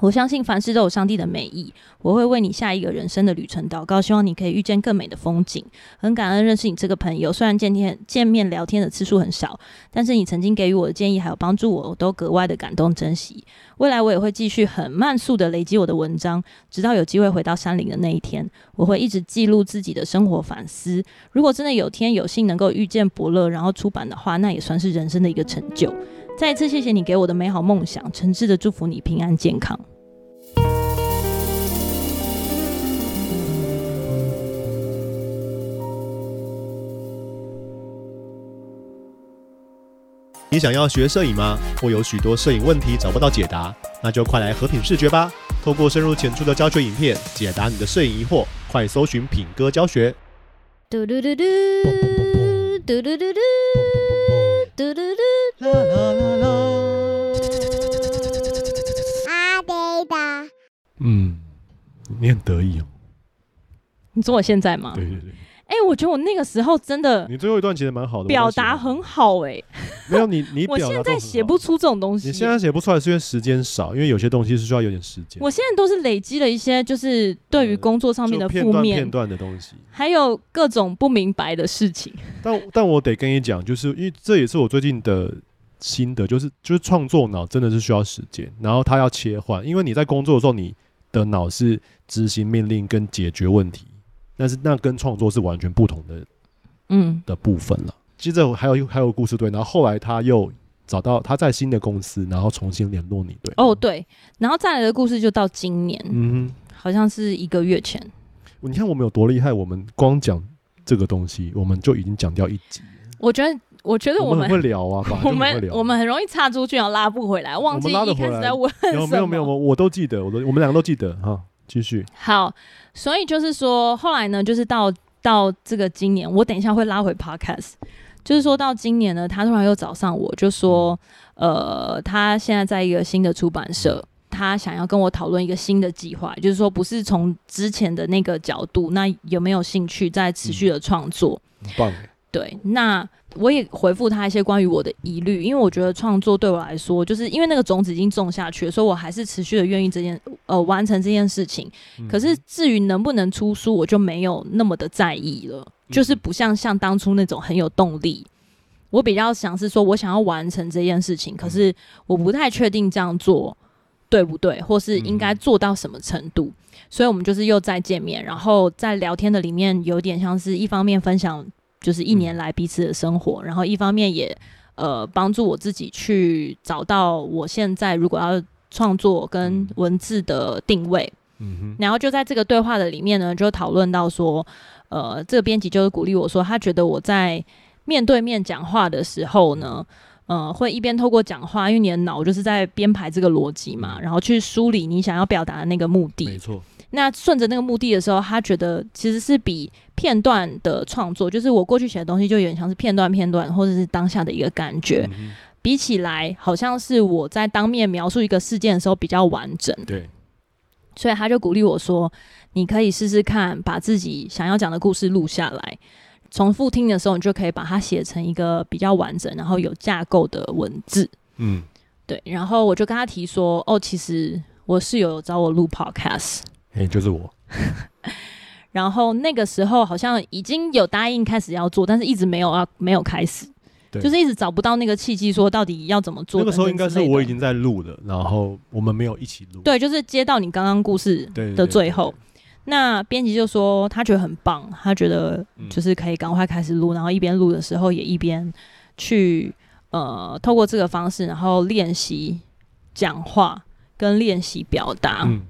我相信凡事都有上帝的美意，我会为你下一个人生的旅程祷告，希望你可以遇见更美的风景。很感恩认识你这个朋友，虽然见天见面聊天的次数很少，但是你曾经给予我的建议还有帮助我，我都格外的感动珍惜。未来我也会继续很慢速的累积我的文章，直到有机会回到山林的那一天，我会一直记录自己的生活反思。如果真的有天有幸能够遇见伯乐，然后出版的话，那也算是人生的一个成就。再一次谢谢你给我的美好梦想，诚挚的祝福你平安健康。你想要学摄影吗？或有许多摄影问题找不到解答？那就快来和品视觉吧！透过深入浅出的教学影片，解答你的摄影疑惑。快搜寻品哥教学。嘟嘟嘟嘟，嘟嘟嘟嘟，嘟嘟嘟，啦啦啦啦。阿呆的，嗯，你很得意哦。你说我现在吗？对对对。哎、欸，我觉得我那个时候真的，你最后一段其实蛮好的，表达很好哎、欸。没有你，你 (laughs) 我现在写不出这种东西。你现在写不出来是因为时间少，因为有些东西是需要有点时间。我现在都是累积了一些，就是对于工作上面的负面片段的东西，还有各种不明白的事情。但但我得跟你讲，就是因为这也是我最近的心得，就是就是创作脑真的是需要时间，然后它要切换，因为你在工作的时候，你的脑是执行命令跟解决问题。但是那跟创作是完全不同的，嗯，的部分了。接着还有还有故事对，然后后来他又找到他在新的公司，然后重新联络你对。哦对，然后再来的故事就到今年，嗯，好像是一个月前。你看我们有多厉害，我们光讲这个东西，我们就已经讲掉一集。我觉得，我觉得我们，会聊啊，(laughs) 我们我们很容易岔出去，然后拉不回来，忘记一开始在问什么。没有没有，我我都记得，我都我们两个都记得哈。继续好，所以就是说，后来呢，就是到到这个今年，我等一下会拉回 podcast，就是说到今年呢，他突然又找上我，就说，呃，他现在在一个新的出版社，他想要跟我讨论一个新的计划，就是说不是从之前的那个角度，那有没有兴趣再持续的创作？很棒。对，那我也回复他一些关于我的疑虑，因为我觉得创作对我来说，就是因为那个种子已经种下去了，所以我还是持续的愿意这件呃完成这件事情。嗯、可是至于能不能出书，我就没有那么的在意了，嗯、就是不像像当初那种很有动力。我比较想是说，我想要完成这件事情，可是我不太确定这样做对不对，或是应该做到什么程度。所以我们就是又再见面，然后在聊天的里面，有点像是一方面分享，就是一年来彼此的生活，然后一方面也呃帮助我自己去找到我现在如果要创作跟文字的定位。嗯哼。然后就在这个对话的里面呢，就讨论到说，呃，这个编辑就是鼓励我说，他觉得我在。面对面讲话的时候呢，呃，会一边透过讲话，因为你的脑就是在编排这个逻辑嘛，然后去梳理你想要表达的那个目的。没错。那顺着那个目的的时候，他觉得其实是比片段的创作，就是我过去写的东西，就有点像是片段片段，或者是当下的一个感觉，嗯、比起来，好像是我在当面描述一个事件的时候比较完整。对。所以他就鼓励我说：“你可以试试看，把自己想要讲的故事录下来。”重复听的时候，你就可以把它写成一个比较完整，然后有架构的文字。嗯，对。然后我就跟他提说：“哦，其实我室友有找我录 podcast，哎，就是我。(laughs) ”然后那个时候好像已经有答应开始要做，但是一直没有要没有开始，就是一直找不到那个契机，说到底要怎么做。那个时候应该是我已经在录了，然后我们没有一起录。对，就是接到你刚刚故事的最后。那编辑就说他觉得很棒，他觉得就是可以赶快开始录，嗯、然后一边录的时候也一边去呃透过这个方式，然后练习讲话跟练习表达。嗯、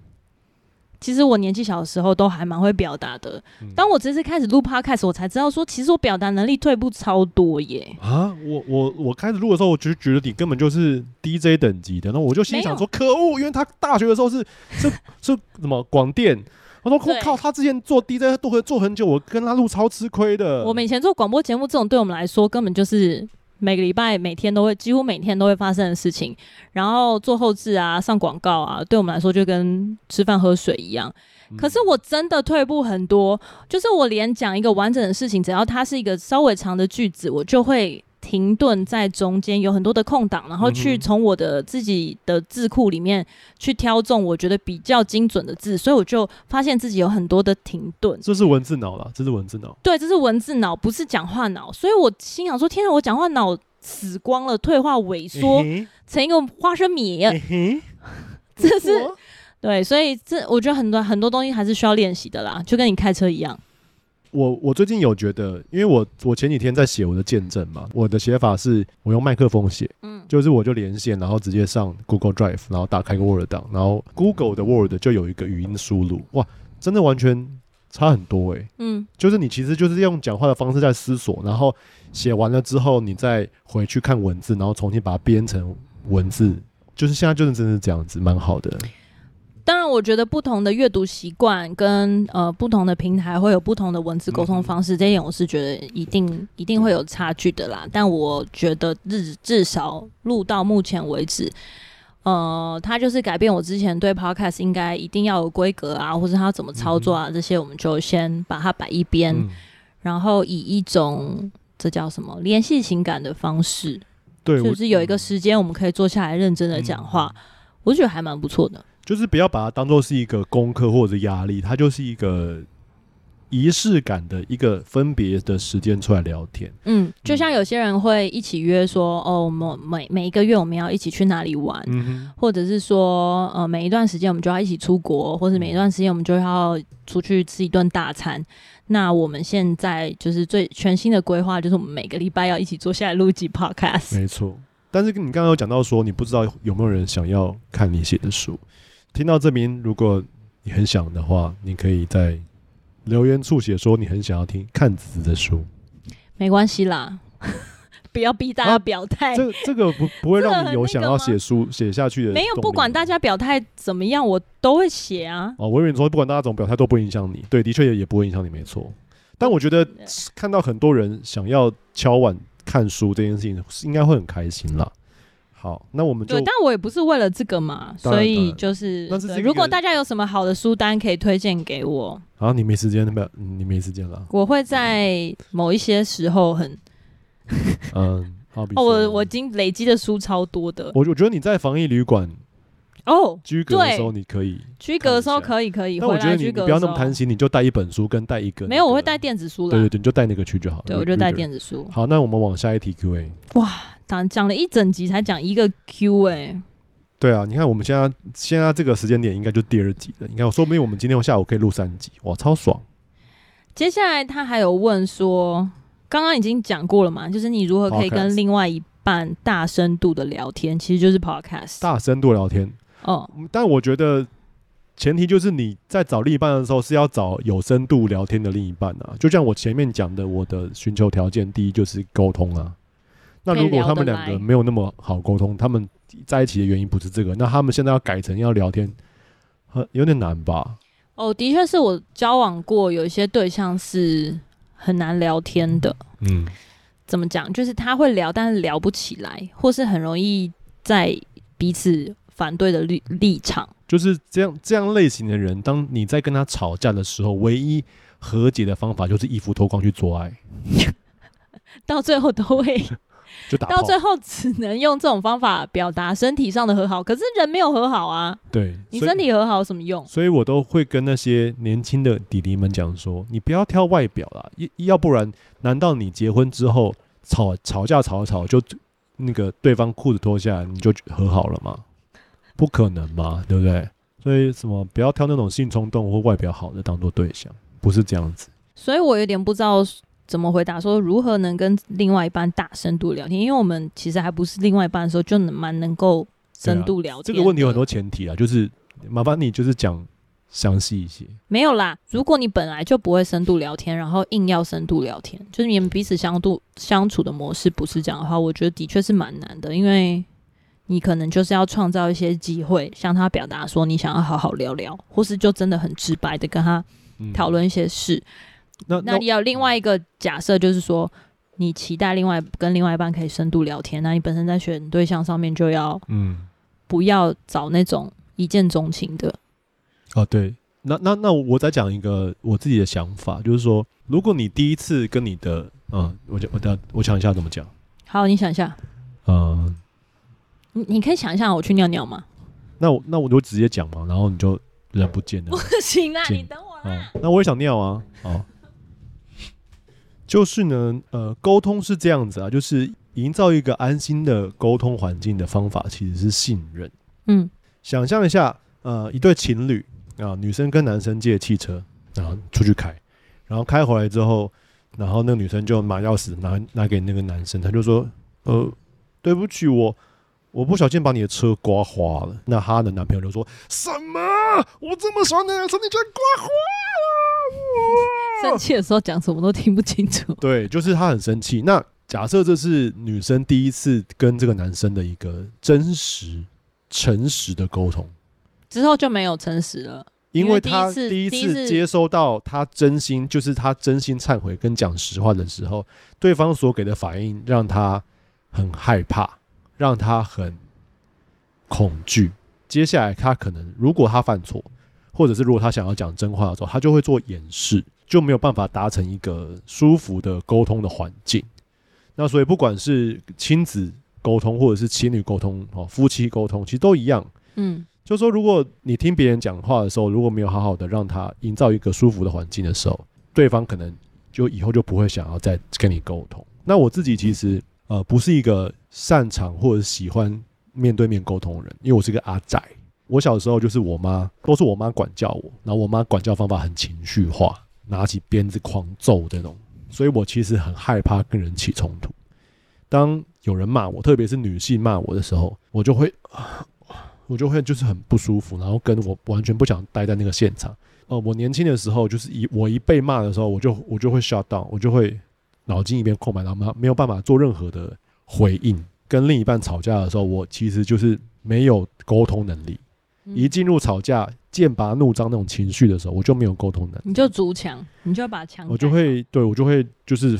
其实我年纪小的时候都还蛮会表达的，嗯、当我这次开始录 Podcast，我才知道说其实我表达能力退步超多耶。啊，我我我开始录的时候，我就觉得你根本就是 DJ 等级的，那我就心想说可恶，因为他大学的时候是是 (laughs) 是什么广电。我说：“我靠，他之前做 DJ 都会做很久，我跟他录超吃亏的。我们以前做广播节目，这种对我们来说根本就是每个礼拜、每天都会，几乎每天都会发生的事情。然后做后置啊、上广告啊，对我们来说就跟吃饭喝水一样。可是我真的退步很多，就是我连讲一个完整的事情，只要它是一个稍微长的句子，我就会。”停顿在中间有很多的空档，然后去从我的自己的字库里面去挑中我觉得比较精准的字，所以我就发现自己有很多的停顿。这是文字脑了，这是文字脑。对，这是文字脑，不是讲话脑。所以我心想说：天啊，我讲话脑死光了，退化萎缩成一个花生米。这是对，所以这我觉得很多很多东西还是需要练习的啦，就跟你开车一样。我我最近有觉得，因为我我前几天在写我的见证嘛，我的写法是我用麦克风写，嗯，就是我就连线，然后直接上 Google Drive，然后打开个 Word 档，然后 Google 的 Word 就有一个语音输入，哇，真的完全差很多哎、欸，嗯，就是你其实就是用讲话的方式在思索，然后写完了之后，你再回去看文字，然后重新把它编成文字，就是现在就是真的是这样子，蛮好的。当然，我觉得不同的阅读习惯跟呃不同的平台会有不同的文字沟通方式，嗯、这一点我是觉得一定一定会有差距的啦。但我觉得至至少录到目前为止，呃，它就是改变我之前对 Podcast 应该一定要有规格啊，或者它怎么操作啊，嗯、这些我们就先把它摆一边，嗯、然后以一种这叫什么联系情感的方式，对，就是有一个时间我们可以坐下来认真的讲话，嗯、我觉得还蛮不错的。就是不要把它当做是一个功课或者压力，它就是一个仪式感的一个分别的时间出来聊天。嗯，就像有些人会一起约说，哦，我们每每一个月我们要一起去哪里玩，嗯、或者是说，呃，每一段时间我们就要一起出国，或者每一段时间我们就要出去吃一顿大餐。那我们现在就是最全新的规划，就是我们每个礼拜要一起坐下来录一集 podcast。没错，但是你刚刚有讲到说，你不知道有没有人想要看你写的书。听到这名，如果你很想的话，你可以在留言处写说你很想要听看子的书，没关系啦，(laughs) 不要逼大家表态、啊。这这个不不会让你有想要写书写下去的。没有，不管大家表态怎么样，我都会写啊。哦，我以为你说不管大家怎么表态都不会影响你，对，的确也也不会影响你，没错。但我觉得看到很多人想要敲碗看书这件事情，应该会很开心啦。好，那我们就对，但我也不是为了这个嘛，所以就是，如果大家有什么好的书单可以推荐给我，好，你没时间，没有，你没时间了。我会在某一些时候很，(laughs) 嗯，好，哦，我我已经累积的书超多的。我我觉得你在防疫旅馆哦居格的时候，你可以居格的时候可以可以。那我觉得你不要那么贪心，你就带一本书跟带一个，没有，我会带电子书了。对对对，你就带那个去就好了。对，我就带电子书。好，那我们往下一题 Q&A。哇。讲讲了一整集才讲一个 Q 哎、欸，对啊，你看我们现在现在这个时间点应该就第二集了。你看，说不定我们今天下午可以录三集，哇，超爽！接下来他还有问说，刚刚已经讲过了嘛，就是你如何可以跟另外一半大深度的聊天，其实就是 Podcast 大深度聊天哦。但我觉得前提就是你在找另一半的时候是要找有深度聊天的另一半啊。就像我前面讲的，我的寻求条件第一就是沟通啊。那如果他们两个没有那么好沟通，他们在一起的原因不是这个，那他们现在要改成要聊天，很有点难吧？哦，的确是我交往过有一些对象是很难聊天的。嗯，怎么讲？就是他会聊，但是聊不起来，或是很容易在彼此反对的立立场。就是这样，这样类型的人，当你在跟他吵架的时候，唯一和解的方法就是衣服脱光去做爱，(laughs) 到最后都会。到最后只能用这种方法表达身体上的和好，可是人没有和好啊。对，你身体和好有什么用？所以我都会跟那些年轻的弟弟们讲说：你不要挑外表啦，要不然，难道你结婚之后吵吵架吵吵就那个对方裤子脱下来你就和好了吗？不可能嘛，对不对？所以什么不要挑那种性冲动或外表好的当做对象，不是这样子。所以我有点不知道。怎么回答？说如何能跟另外一半大深度聊天？因为我们其实还不是另外一半的时候，就能蛮能够深度聊天。这个问题有很多前提啊，就是麻烦你就是讲详细一些。没有啦，如果你本来就不会深度聊天，然后硬要深度聊天，就是你们彼此相度相处的模式不是这样的话，我觉得的确是蛮难的。因为你可能就是要创造一些机会，向他表达说你想要好好聊聊，或是就真的很直白的跟他讨论一些事。嗯那那你要另外一个假设，就是说你期待另外跟另外一半可以深度聊天，那你本身在选对象上面就要嗯，不要找那种一见钟情的。哦，对，那那那我再讲一个我自己的想法，就是说，如果你第一次跟你的嗯，我我等我想一下怎么讲。好，你想一下。嗯，你你可以想一下，我去尿尿吗？那我那我就直接讲嘛，然后你就人不见了。(laughs) 不行啊，你等我啦。那我也想尿啊，哦。就是呢，呃，沟通是这样子啊，就是营造一个安心的沟通环境的方法，其实是信任。嗯，想象一下，呃，一对情侣啊，女生跟男生借汽车，然后出去开，然后开回来之后，然后那个女生就把钥匙拿拿给那个男生，他就说，呃，对不起，我我不小心把你的车刮花了。那她的男朋友就说什么？我这么喜欢的车，你居然刮花了？生气的时候讲什么都听不清楚。(laughs) 对，就是他很生气。那假设这是女生第一次跟这个男生的一个真实、诚实的沟通，之后就没有诚实了，因为他第一次接收到他真心，就是他真心忏悔跟讲实话的时候，对方所给的反应让他很害怕，让他很恐惧。接下来他可能，如果他犯错，或者是如果他想要讲真话的时候，他就会做掩饰。就没有办法达成一个舒服的沟通的环境。那所以不管是亲子沟通，或者是情侣沟通，哦，夫妻沟通，其实都一样。嗯，就是说，如果你听别人讲话的时候，如果没有好好的让他营造一个舒服的环境的时候，对方可能就以后就不会想要再跟你沟通。那我自己其实呃不是一个擅长或者喜欢面对面沟通的人，因为我是个阿宅。我小时候就是我妈都是我妈管教我，然后我妈管教方法很情绪化。拿起鞭子狂揍这种，所以我其实很害怕跟人起冲突。当有人骂我，特别是女性骂我的时候，我就会，(sighs) 我就会就是很不舒服，然后跟我完全不想待在那个现场。呃，我年轻的时候，就是一我一被骂的时候，我就我就会 shut down，我就会脑筋一片空白，然后没没有办法做任何的回应。跟另一半吵架的时候，我其实就是没有沟通能力。一进入吵架、剑拔弩张那种情绪的时候，我就没有沟通能力。你就筑墙，你就要把墙。我就会对我就会就是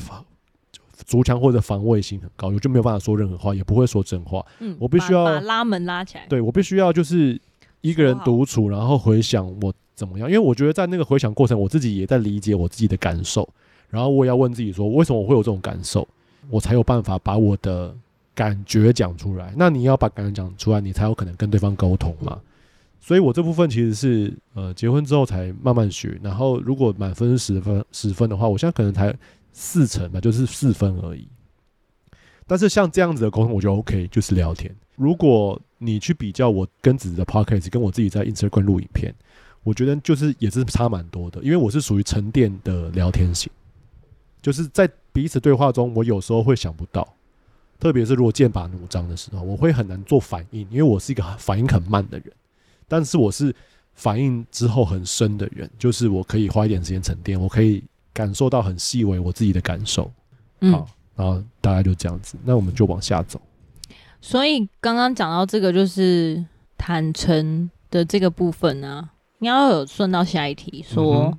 筑墙或者防卫性很高，我就没有办法说任何话，也不会说真话。嗯，我必须要拉门拉起来。对，我必须要就是一个人独处，然后回想我怎么样，因为我觉得在那个回想过程，我自己也在理解我自己的感受，然后我也要问自己说，为什么我会有这种感受，我才有办法把我的感觉讲出来。那你要把感觉讲出来，你才有可能跟对方沟通嘛。所以我这部分其实是呃结婚之后才慢慢学，然后如果满分是十分十分的话，我现在可能才四成吧，就是四分而已。但是像这样子的沟通，我觉得 OK，就是聊天。如果你去比较我跟子子的 Podcast，跟我自己在 Instagram 录影片，我觉得就是也是差蛮多的，因为我是属于沉淀的聊天型，就是在彼此对话中，我有时候会想不到，特别是如果剑拔弩张的时候，我会很难做反应，因为我是一个反应很慢的人。但是我是反应之后很深的人，就是我可以花一点时间沉淀，我可以感受到很细微我自己的感受。嗯，好，然后大概就这样子，那我们就往下走。所以刚刚讲到这个就是坦诚的这个部分呢、啊，你要有顺到下一题，说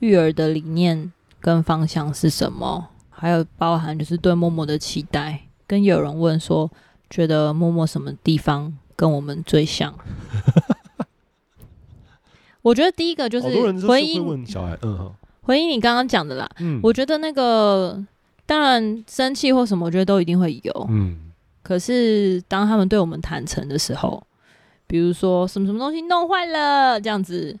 育儿的理念跟方向是什么？还有包含就是对默默的期待，跟有人问说，觉得默默什么地方？跟我们最像，(laughs) 我觉得第一个就是回应小孩，嗯，回应你刚刚讲的啦，嗯，我觉得那个当然生气或什么，我觉得都一定会有，嗯，可是当他们对我们坦诚的时候，比如说什么什么东西弄坏了这样子，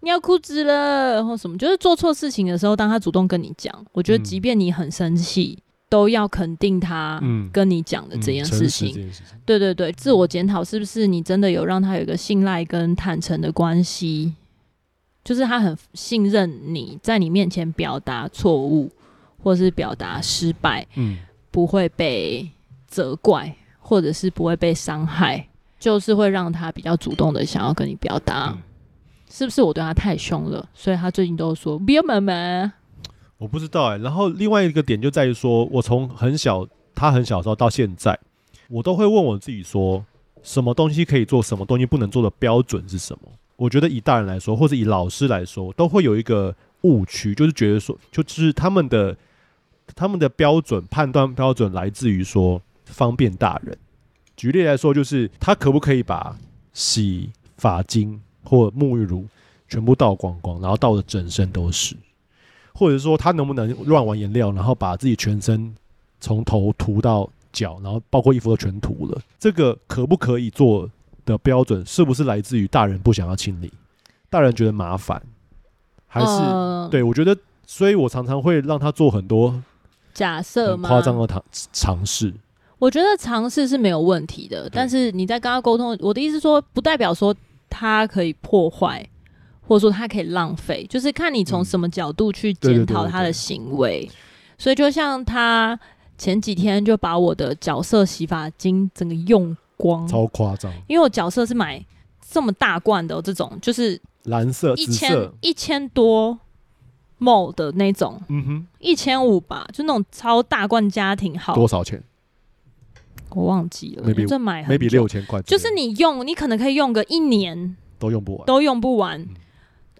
尿裤子了或什么，就是做错事情的时候，当他主动跟你讲，我觉得即便你很生气。都要肯定他跟你讲的这件事情，嗯嗯、对对对，自我检讨是不是你真的有让他有一个信赖跟坦诚的关系？就是他很信任你在你面前表达错误或是表达失败，嗯，不会被责怪或者是不会被伤害，就是会让他比较主动的想要跟你表达，嗯、是不是我对他太凶了？所以他最近都说不要妈妈。我不知道哎、然后另外一个点就在于说，我从很小，他很小的时候到现在，我都会问我自己说，什么东西可以做，什么东西不能做的标准是什么？我觉得以大人来说，或者以老师来说，都会有一个误区，就是觉得说，就是他们的他们的标准判断标准来自于说方便大人。举例来说，就是他可不可以把洗发精或沐浴乳全部倒光光，然后倒的整身都是。或者说他能不能乱玩颜料，然后把自己全身从头涂到脚，然后包括衣服都全涂了，这个可不可以做的标准，是不是来自于大人不想要清理，大人觉得麻烦，还是、呃、对？我觉得，所以我常常会让他做很多假设吗？夸张的尝尝试。我觉得尝试是没有问题的，但是你在跟他沟通，我的意思说，不代表说他可以破坏。或者说他可以浪费，就是看你从什么角度去检讨他的行为。所以就像他前几天就把我的角色洗发精整个用光，超夸张。因为我角色是买这么大罐的这种，就是蓝色、一千一千多 ml 的那种，嗯哼，一千五吧，就那种超大罐家庭号。多少钱？我忘记了，这买 maybe 六千块，就是你用，你可能可以用个一年都用不完，都用不完。嗯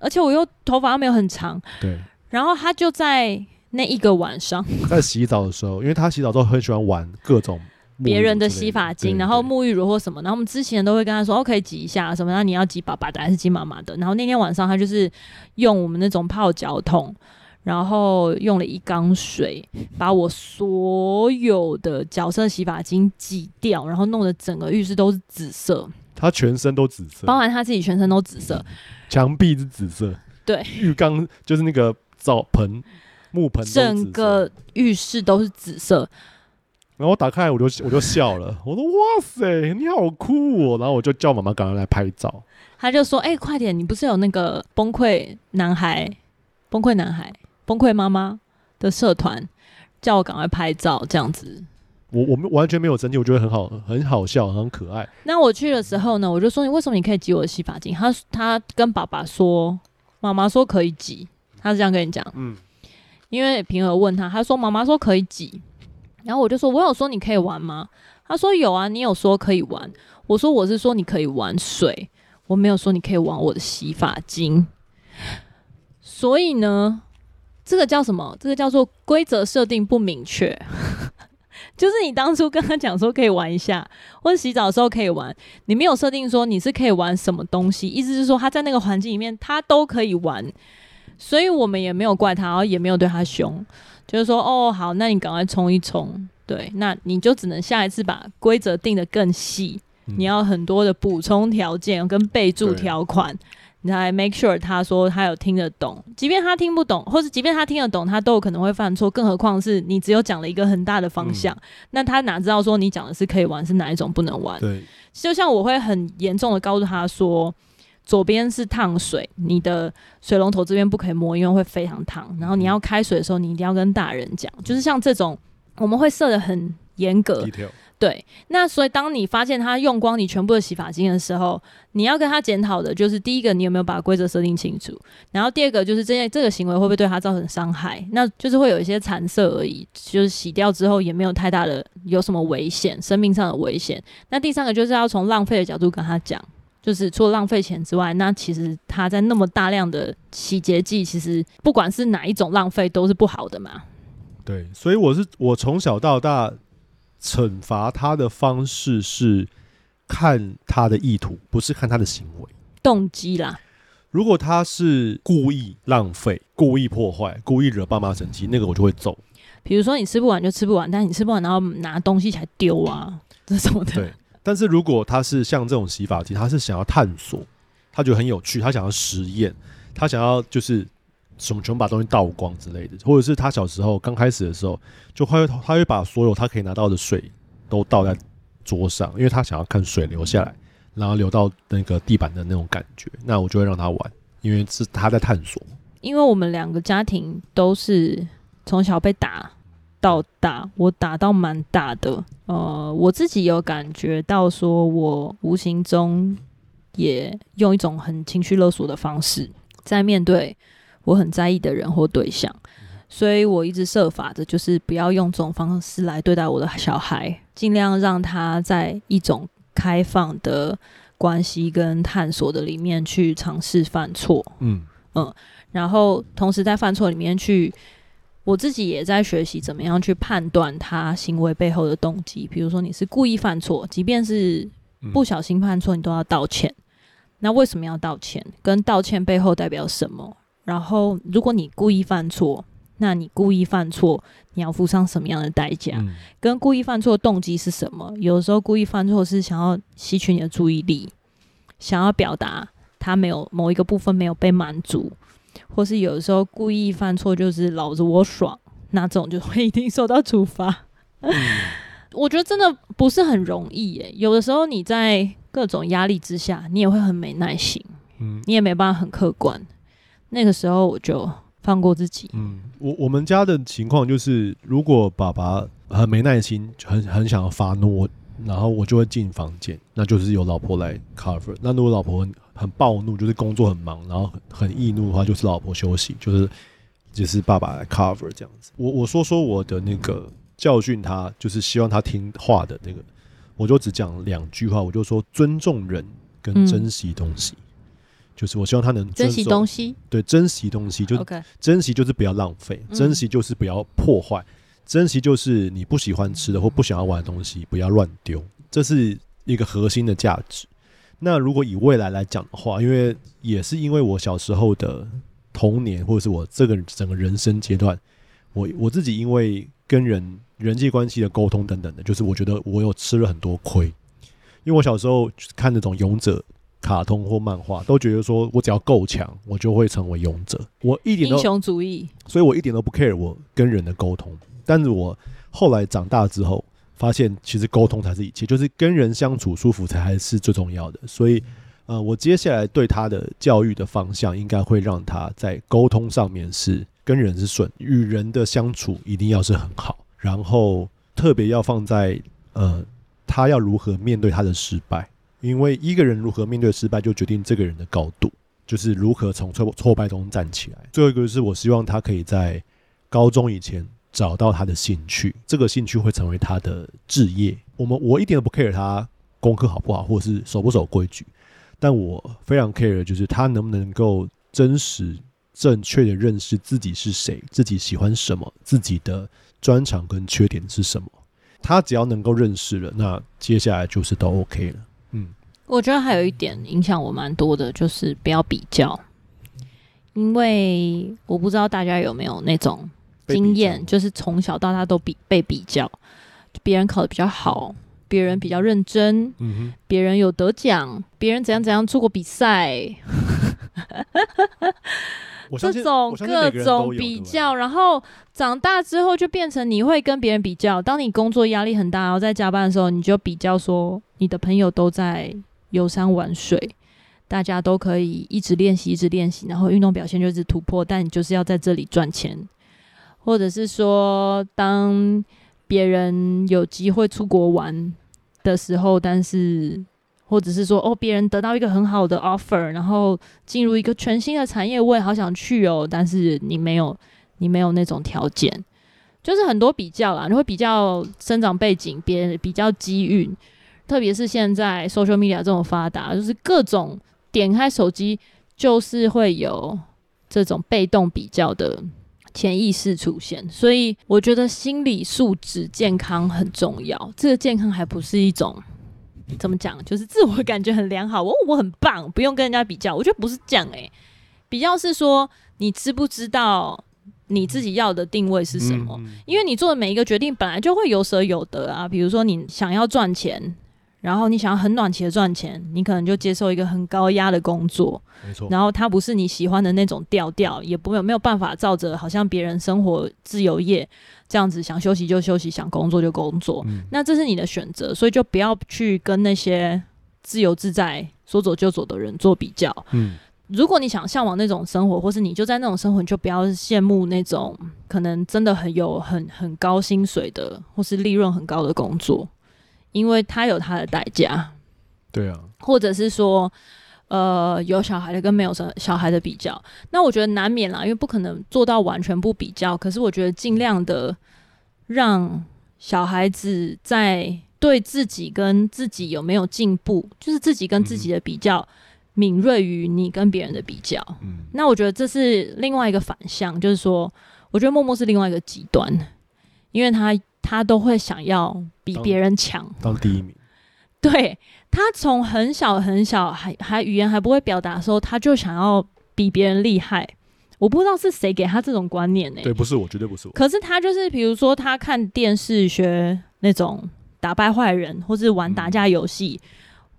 而且我又头发又没有很长，对。然后他就在那一个晚上，(laughs) 在洗澡的时候，因为他洗澡之后很喜欢玩各种别人的洗发精，然后沐浴乳或什么。然后我们之前都会跟他说：“哦，可以挤一下什么？那你要挤爸爸的还是挤妈妈的？”然后那天晚上他就是用我们那种泡脚桶，然后用了一缸水，把我所有的角色洗发精挤掉，然后弄得整个浴室都是紫色。他全身都紫色，包含他自己全身都紫色。墙壁是紫色，对，浴缸就是那个澡盆、木盆，整个浴室都是紫色。然后我打开来，我就我就笑了，(laughs) 我说：“哇塞，你好酷哦！”然后我就叫妈妈赶快来拍照。他就说：“哎、欸，快点，你不是有那个崩溃男孩、崩溃男孩、崩溃妈妈的社团，叫我赶快拍照，这样子。”我我们完全没有生气，我觉得很好，很好笑，很可爱。那我去的时候呢，我就说，你为什么你可以挤我的洗发精？他他跟爸爸说，妈妈说可以挤，他是这样跟你讲。嗯，因为平儿问他，他说妈妈说可以挤，然后我就说，我有说你可以玩吗？他说有啊，你有说可以玩。我说我是说你可以玩水，我没有说你可以玩我的洗发精。所以呢，这个叫什么？这个叫做规则设定不明确。就是你当初跟他讲说可以玩一下，(laughs) 或者洗澡的时候可以玩，你没有设定说你是可以玩什么东西，意思是说他在那个环境里面他都可以玩，所以我们也没有怪他，然后也没有对他凶，就是说哦好，那你赶快冲一冲，对，那你就只能下一次把规则定得更细，嗯，你要很多的补充条件跟备注条款。你才 make sure 他说他有听得懂，即便他听不懂，或是即便他听得懂，他都有可能会犯错。更何况是你只有讲了一个很大的方向，嗯，那他哪知道说你讲的是可以玩，是哪一种不能玩？对，就像我会很严重的告诉他说，左边是烫水，你的水龙头这边不可以摸，因为会非常烫。然后你要开水的时候，你一定要跟大人讲，就是像这种我们会设的很严格。对，那所以当你发现他用光你全部的洗发精的时候，你要跟他检讨的就是第一个，你有没有把规则设定清楚？然后第二个就是这件这个行为会不会对他造成伤害？那就是会有一些残色而已，就是洗掉之后也没有太大的有什么危险，生命上的危险。那第三个就是要从浪费的角度跟他讲，就是除了浪费钱之外，那其实他在那么大量的洗洁剂，其实不管是哪一种浪费都是不好的嘛。对，所以我是我从小到大。惩罚他的方式是看他的意图，不是看他的行为动机啦。如果他是故意浪费、故意破坏、故意惹爸妈生气，那个我就会揍。比如说你吃不完就吃不完，但是你吃不完然后拿东西才丢啊，(laughs) 这种的。对。但是如果他是像这种洗发精，他是想要探索，他觉得很有趣，他想要实验，他想要就是。什么全部把东西倒光之类的，或者是他小时候刚开始的时候，就会他会把所有他可以拿到的水都倒在桌上，因为他想要看水流下来，然后流到那个地板的那种感觉。那我就会让他玩，因为是他在探索。因为我们两个家庭都是从小被打到大，我打到蛮大的。呃，我自己有感觉到，说我无形中也用一种很情绪勒索的方式在面对。我很在意的人或对象，所以我一直设法的，就是不要用这种方式来对待我的小孩，尽量让他在一种开放的关系跟探索的里面去尝试犯错。嗯嗯，然后同时在犯错里面去，我自己也在学习怎么样去判断他行为背后的动机。比如说你是故意犯错，即便是不小心犯错，你都要道歉。那为什么要道歉？跟道歉背后代表什么？然后，如果你故意犯错，那你故意犯错，你要付上什么样的代价？嗯。跟故意犯错的动机是什么？有的时候故意犯错是想要吸取你的注意力，想要表达他没有某一个部分没有被满足，或是有的时候故意犯错就是老子我爽，那这种就会一定受到处罚。嗯。(laughs) 我觉得真的不是很容易耶。有的时候你在各种压力之下，你也会很没耐心，嗯，你也没办法很客观。那个时候我就放过自己。嗯，我我们家的情况就是，如果爸爸很没耐心，很很想要发怒，然后我就会进房间，那就是由老婆来 cover。那如果老婆很很暴怒，就是工作很忙，然后很易怒的话，就是老婆休息，就是就是爸爸来 cover 这样子。我我说说我的那个教训他，就是希望他听话的那个，我就只讲两句话，我就说尊重人跟珍惜东西。嗯就是我希望他能珍惜东西，对，珍惜东西，就是珍惜就是不要浪费，珍惜就是不要破坏，珍惜就是你不喜欢吃的或不想要玩的东西不要乱丢，这是一个核心的价值。那如果以未来来讲的话，因为也是因为我小时候的童年，或者是我这个整个人生阶段，我我自己因为跟人人际关系的沟通等等的，就是我觉得我有吃了很多亏，因为我小时候看那种勇者。卡通或漫画都觉得说，我只要够强，我就会成为勇者。我一点都英雄主义，所以我一点都不 care 我跟人的沟通。但是我后来长大之后，发现其实沟通才是一切，就是跟人相处舒服才还是最重要的。所以，呃，我接下来对他的教育的方向，应该会让他在沟通上面是跟人是顺，与人的相处一定要是很好，然后特别要放在呃，他要如何面对他的失败。因为一个人如何面对失败，就决定这个人的高度，就是如何从挫挫败中站起来。最后一个就是，我希望他可以在高中以前找到他的兴趣，这个兴趣会成为他的志业。我们我一点都不 care 他功课好不好，或是守不守规矩，但我非常 care 就是他能不能够真实正确的认识自己是谁，自己喜欢什么，自己的专长跟缺点是什么。他只要能够认识了，那接下来就是都 OK 了。嗯，我觉得还有一点影响我蛮多的，就是不要比较，因为我不知道大家有没有那种经验，就是从小到大都比被比较，别人考的比较好，别人比较认真，别人有得奖，别人怎样怎样做过比赛。(laughs) 这种各种比较，然后长大之后就变成你会跟别人比较。当你工作压力很大，然后在加班的时候，你就比较说你的朋友都在游山玩水，大家都可以一直练习，一直练习，然后运动表现就是突破，但你就是要在这里赚钱，或者是说，当别人有机会出国玩的时候，但是。或者是说，哦，别人得到一个很好的 offer，然后进入一个全新的产业，我也好想去哦。但是你没有，你没有那种条件，就是很多比较啦。你会比较生长背景，别人比较机运，特别是现在 social media 这么发达，就是各种点开手机就是会有这种被动比较的潜意识出现。所以我觉得心理素质健康很重要。这个健康还不是一种。怎么讲？就是自我感觉很良好，我我很棒，不用跟人家比较。我觉得不是这样诶、欸，比较是说你知不知道你自己要的定位是什么？因为你做的每一个决定本来就会有舍有得啊。比如说你想要赚钱，然后你想要很短期的赚钱，你可能就接受一个很高压的工作，没错。然后它不是你喜欢的那种调调，也不没有没有办法照着好像别人生活自由业。这样子想休息就休息，想工作就工作，嗯、那这是你的选择，所以就不要去跟那些自由自在、说走就走的人做比较。嗯，如果你想向往那种生活，或是你就在那种生活，你就不要羡慕那种可能真的很有很很高薪水的，或是利润很高的工作，因为他有他的代价。对啊，或者是说。呃，有小孩的跟没有生小孩的比较，那我觉得难免啦，因为不可能做到完全不比较。可是我觉得尽量的让小孩子在对自己跟自己有没有进步，就是自己跟自己的比较敏锐于你跟别人的比较。嗯，那我觉得这是另外一个反向，就是说，我觉得默默是另外一个极端，因为他他都会想要比别人强，当第一名。(laughs) 对，他从很小很小还还语言还不会表达的时候，他就想要比别人厉害。我不知道是谁给他这种观念呢、欸？对，不是我，绝对不是我。可是他就是，比如说他看电视学那种打败坏人，或是玩打架游戏，嗯、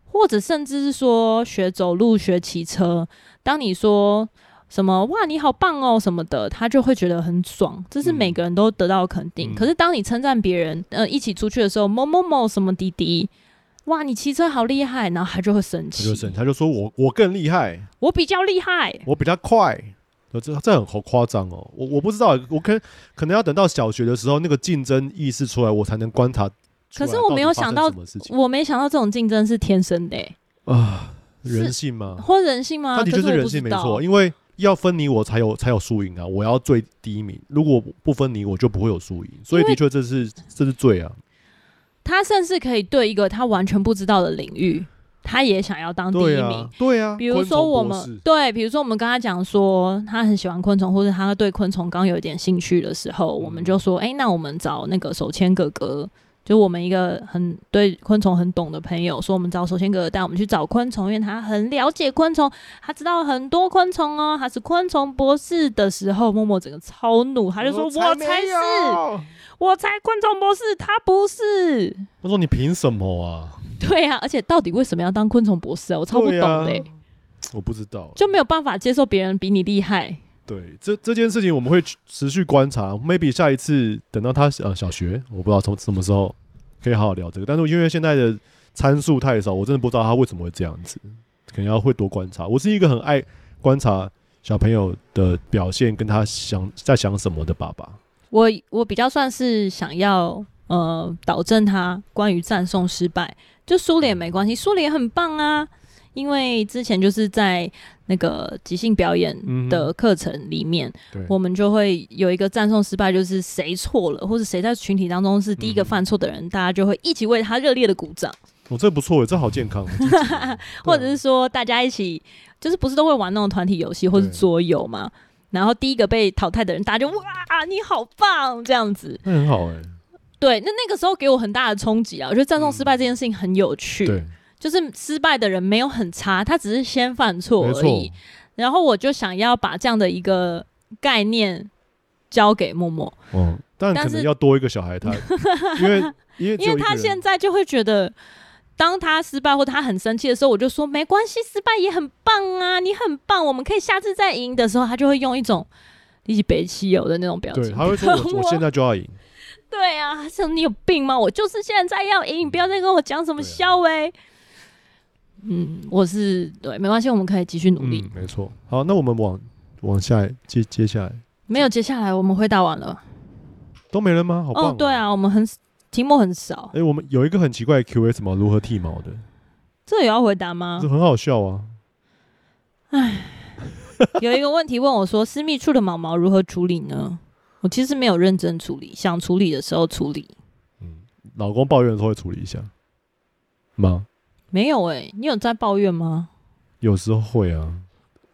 或者甚至是说学走路、学骑车。当你说什么“哇，你好棒哦”什么的，他就会觉得很爽。这是每个人都得到肯定。嗯、可是当你称赞别人，呃，一起出去的时候，某某某什么滴滴。哇，你骑车好厉害，然后他就会生气，他就生气，他就说我我更厉害，我比较厉害，我比较快，这这很好夸张哦，我我不知道，我可可能要等到小学的时候那个竞争意识出来，我才能观察。可是我没有想到，我没想到这种竞争是天生的啊，人性吗？或人性吗？他的确是人性没错，因为要分你我才有才有输赢啊，我要最第一名，如果不分你我就不会有输赢，所以的确这是这是罪啊。他甚至可以对一个他完全不知道的领域，他也想要当第一名。对啊，比如说我们对，比如说我们跟他讲说他很喜欢昆虫，或者他对昆虫刚有一点兴趣的时候，我们就说，哎，那我们找那个手牵哥哥，就我们一个很对昆虫很懂的朋友，说我们找首先哥哥带我们去找昆虫，因为他很了解昆虫，他知道很多昆虫哦，他是昆虫博士的时候，默默整个超怒，他就说，我才是。我才昆虫博士，他不是。我说你凭什么啊？(laughs) 对啊，而且到底为什么要当昆虫博士啊？我超不懂的、欸啊。我不知道，就没有办法接受别人比你厉害。对，这这件事情我们会持续观察。Maybe 下一次等到他呃小学，我不知道从什么时候可以好好聊这个。但是因为现在的参数太少，我真的不知道他为什么会这样子。可能要会多观察。我是一个很爱观察小朋友的表现，跟他想在想什么的爸爸。我我比较算是想要呃导正他关于赞颂失败，就输了也没关系，输了也很棒啊。因为之前就是在那个即兴表演的课程里面，嗯、我们就会有一个赞颂失败，就是谁错了，或者谁在群体当中是第一个犯错的人，嗯、大家就会一起为他热烈的鼓掌。哦，这不错，这好健康。(laughs) 或者是说大家一起，就是不是都会玩那种团体游戏或是桌游嘛？然后第一个被淘汰的人，大家就哇，你好棒这样子，那很好哎、欸。对，那那个时候给我很大的冲击啊！我觉得赞颂失败这件事情很有趣，嗯、对，就是失败的人没有很差，他只是先犯错而已。然后我就想要把这样的一个概念交给默默，嗯，但可能要多一个小孩他，(laughs) 因为因为因为他现在就会觉得，当他失败或他很生气的时候，我就说没关系，失败也很棒啊，你很棒，我们可以下次再赢的时候，他就会用一种一起北汽油的那种表情，对，他会说 (laughs) 我我现在就要赢。对啊，他说你有病吗？我就是现在要赢，你不要再跟我讲什么笑哎。嗯，我是对，没关系，我们可以继续努力。嗯，没错。好，那我们往往下接接下来，没有接下来，我们回答完了，都没了吗？好棒哦，哦，对啊，我们很题目很少。哎，我们有一个很奇怪的 Q&A，什么如何剃毛的？这也要回答吗？这很好笑啊。哎，有一个问题问我说，私密处的毛毛如何处理呢？我其实没有认真处理，想处理的时候处理。嗯，老公抱怨的时候会处理一下吗？没有哎、欸，你有在抱怨吗？有时候会啊。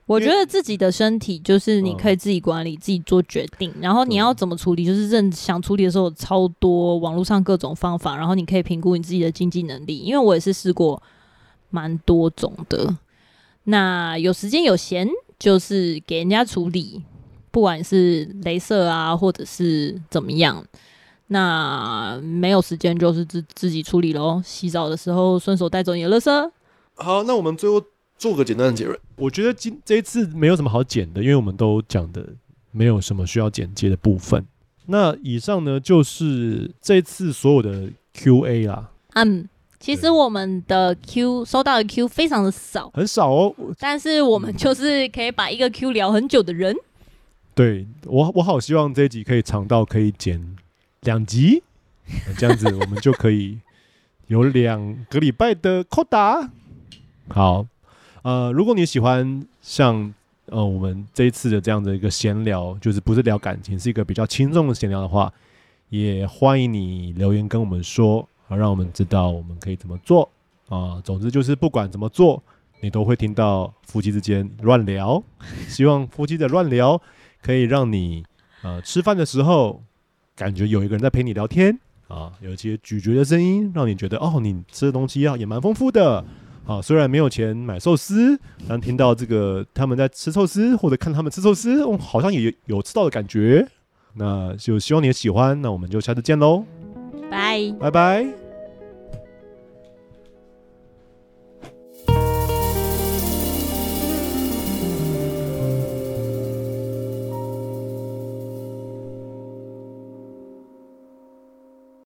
我觉得自己的身体就是你可以自己管理、嗯、自己做决定，然后你要怎么处理，就是认想处理的时候超多网络上各种方法，然后你可以评估你自己的经济能力。因为我也是试过蛮多种的。那有时间有闲，就是给人家处理。不管是镭射啊，或者是怎么样，那没有时间就是自自己处理喽。洗澡的时候顺手带走你的垃圾。好，那我们最后做个简单的结论。我觉得今这一次没有什么好剪的，因为我们都讲的没有什么需要剪接的部分。那以上呢，就是这次所有的 Q&A 啦。嗯，其实我们的 Q 收到的 Q 非常的少，很少哦。但是我们就是可以把一个 Q 聊很久的人。对我，我好希望这一集可以长到可以剪两集，这样子 (laughs) 我们就可以有两个礼拜的扣打。好，呃，如果你喜欢像呃我们这一次的这样的一个闲聊，就是不是聊感情，是一个比较轻松的闲聊的话，也欢迎你留言跟我们说，好让我们知道我们可以怎么做啊。总之就是不管怎么做，你都会听到夫妻之间乱聊。希望夫妻的乱聊。可以让你呃吃饭的时候感觉有一个人在陪你聊天啊，有一些咀嚼的声音，让你觉得哦，你吃的东西啊也蛮丰富的啊。虽然没有钱买寿司，但听到这个他们在吃寿司或者看他们吃寿司，哦，好像也有吃到的感觉。那就希望你喜欢，那我们就下次见喽，拜拜拜。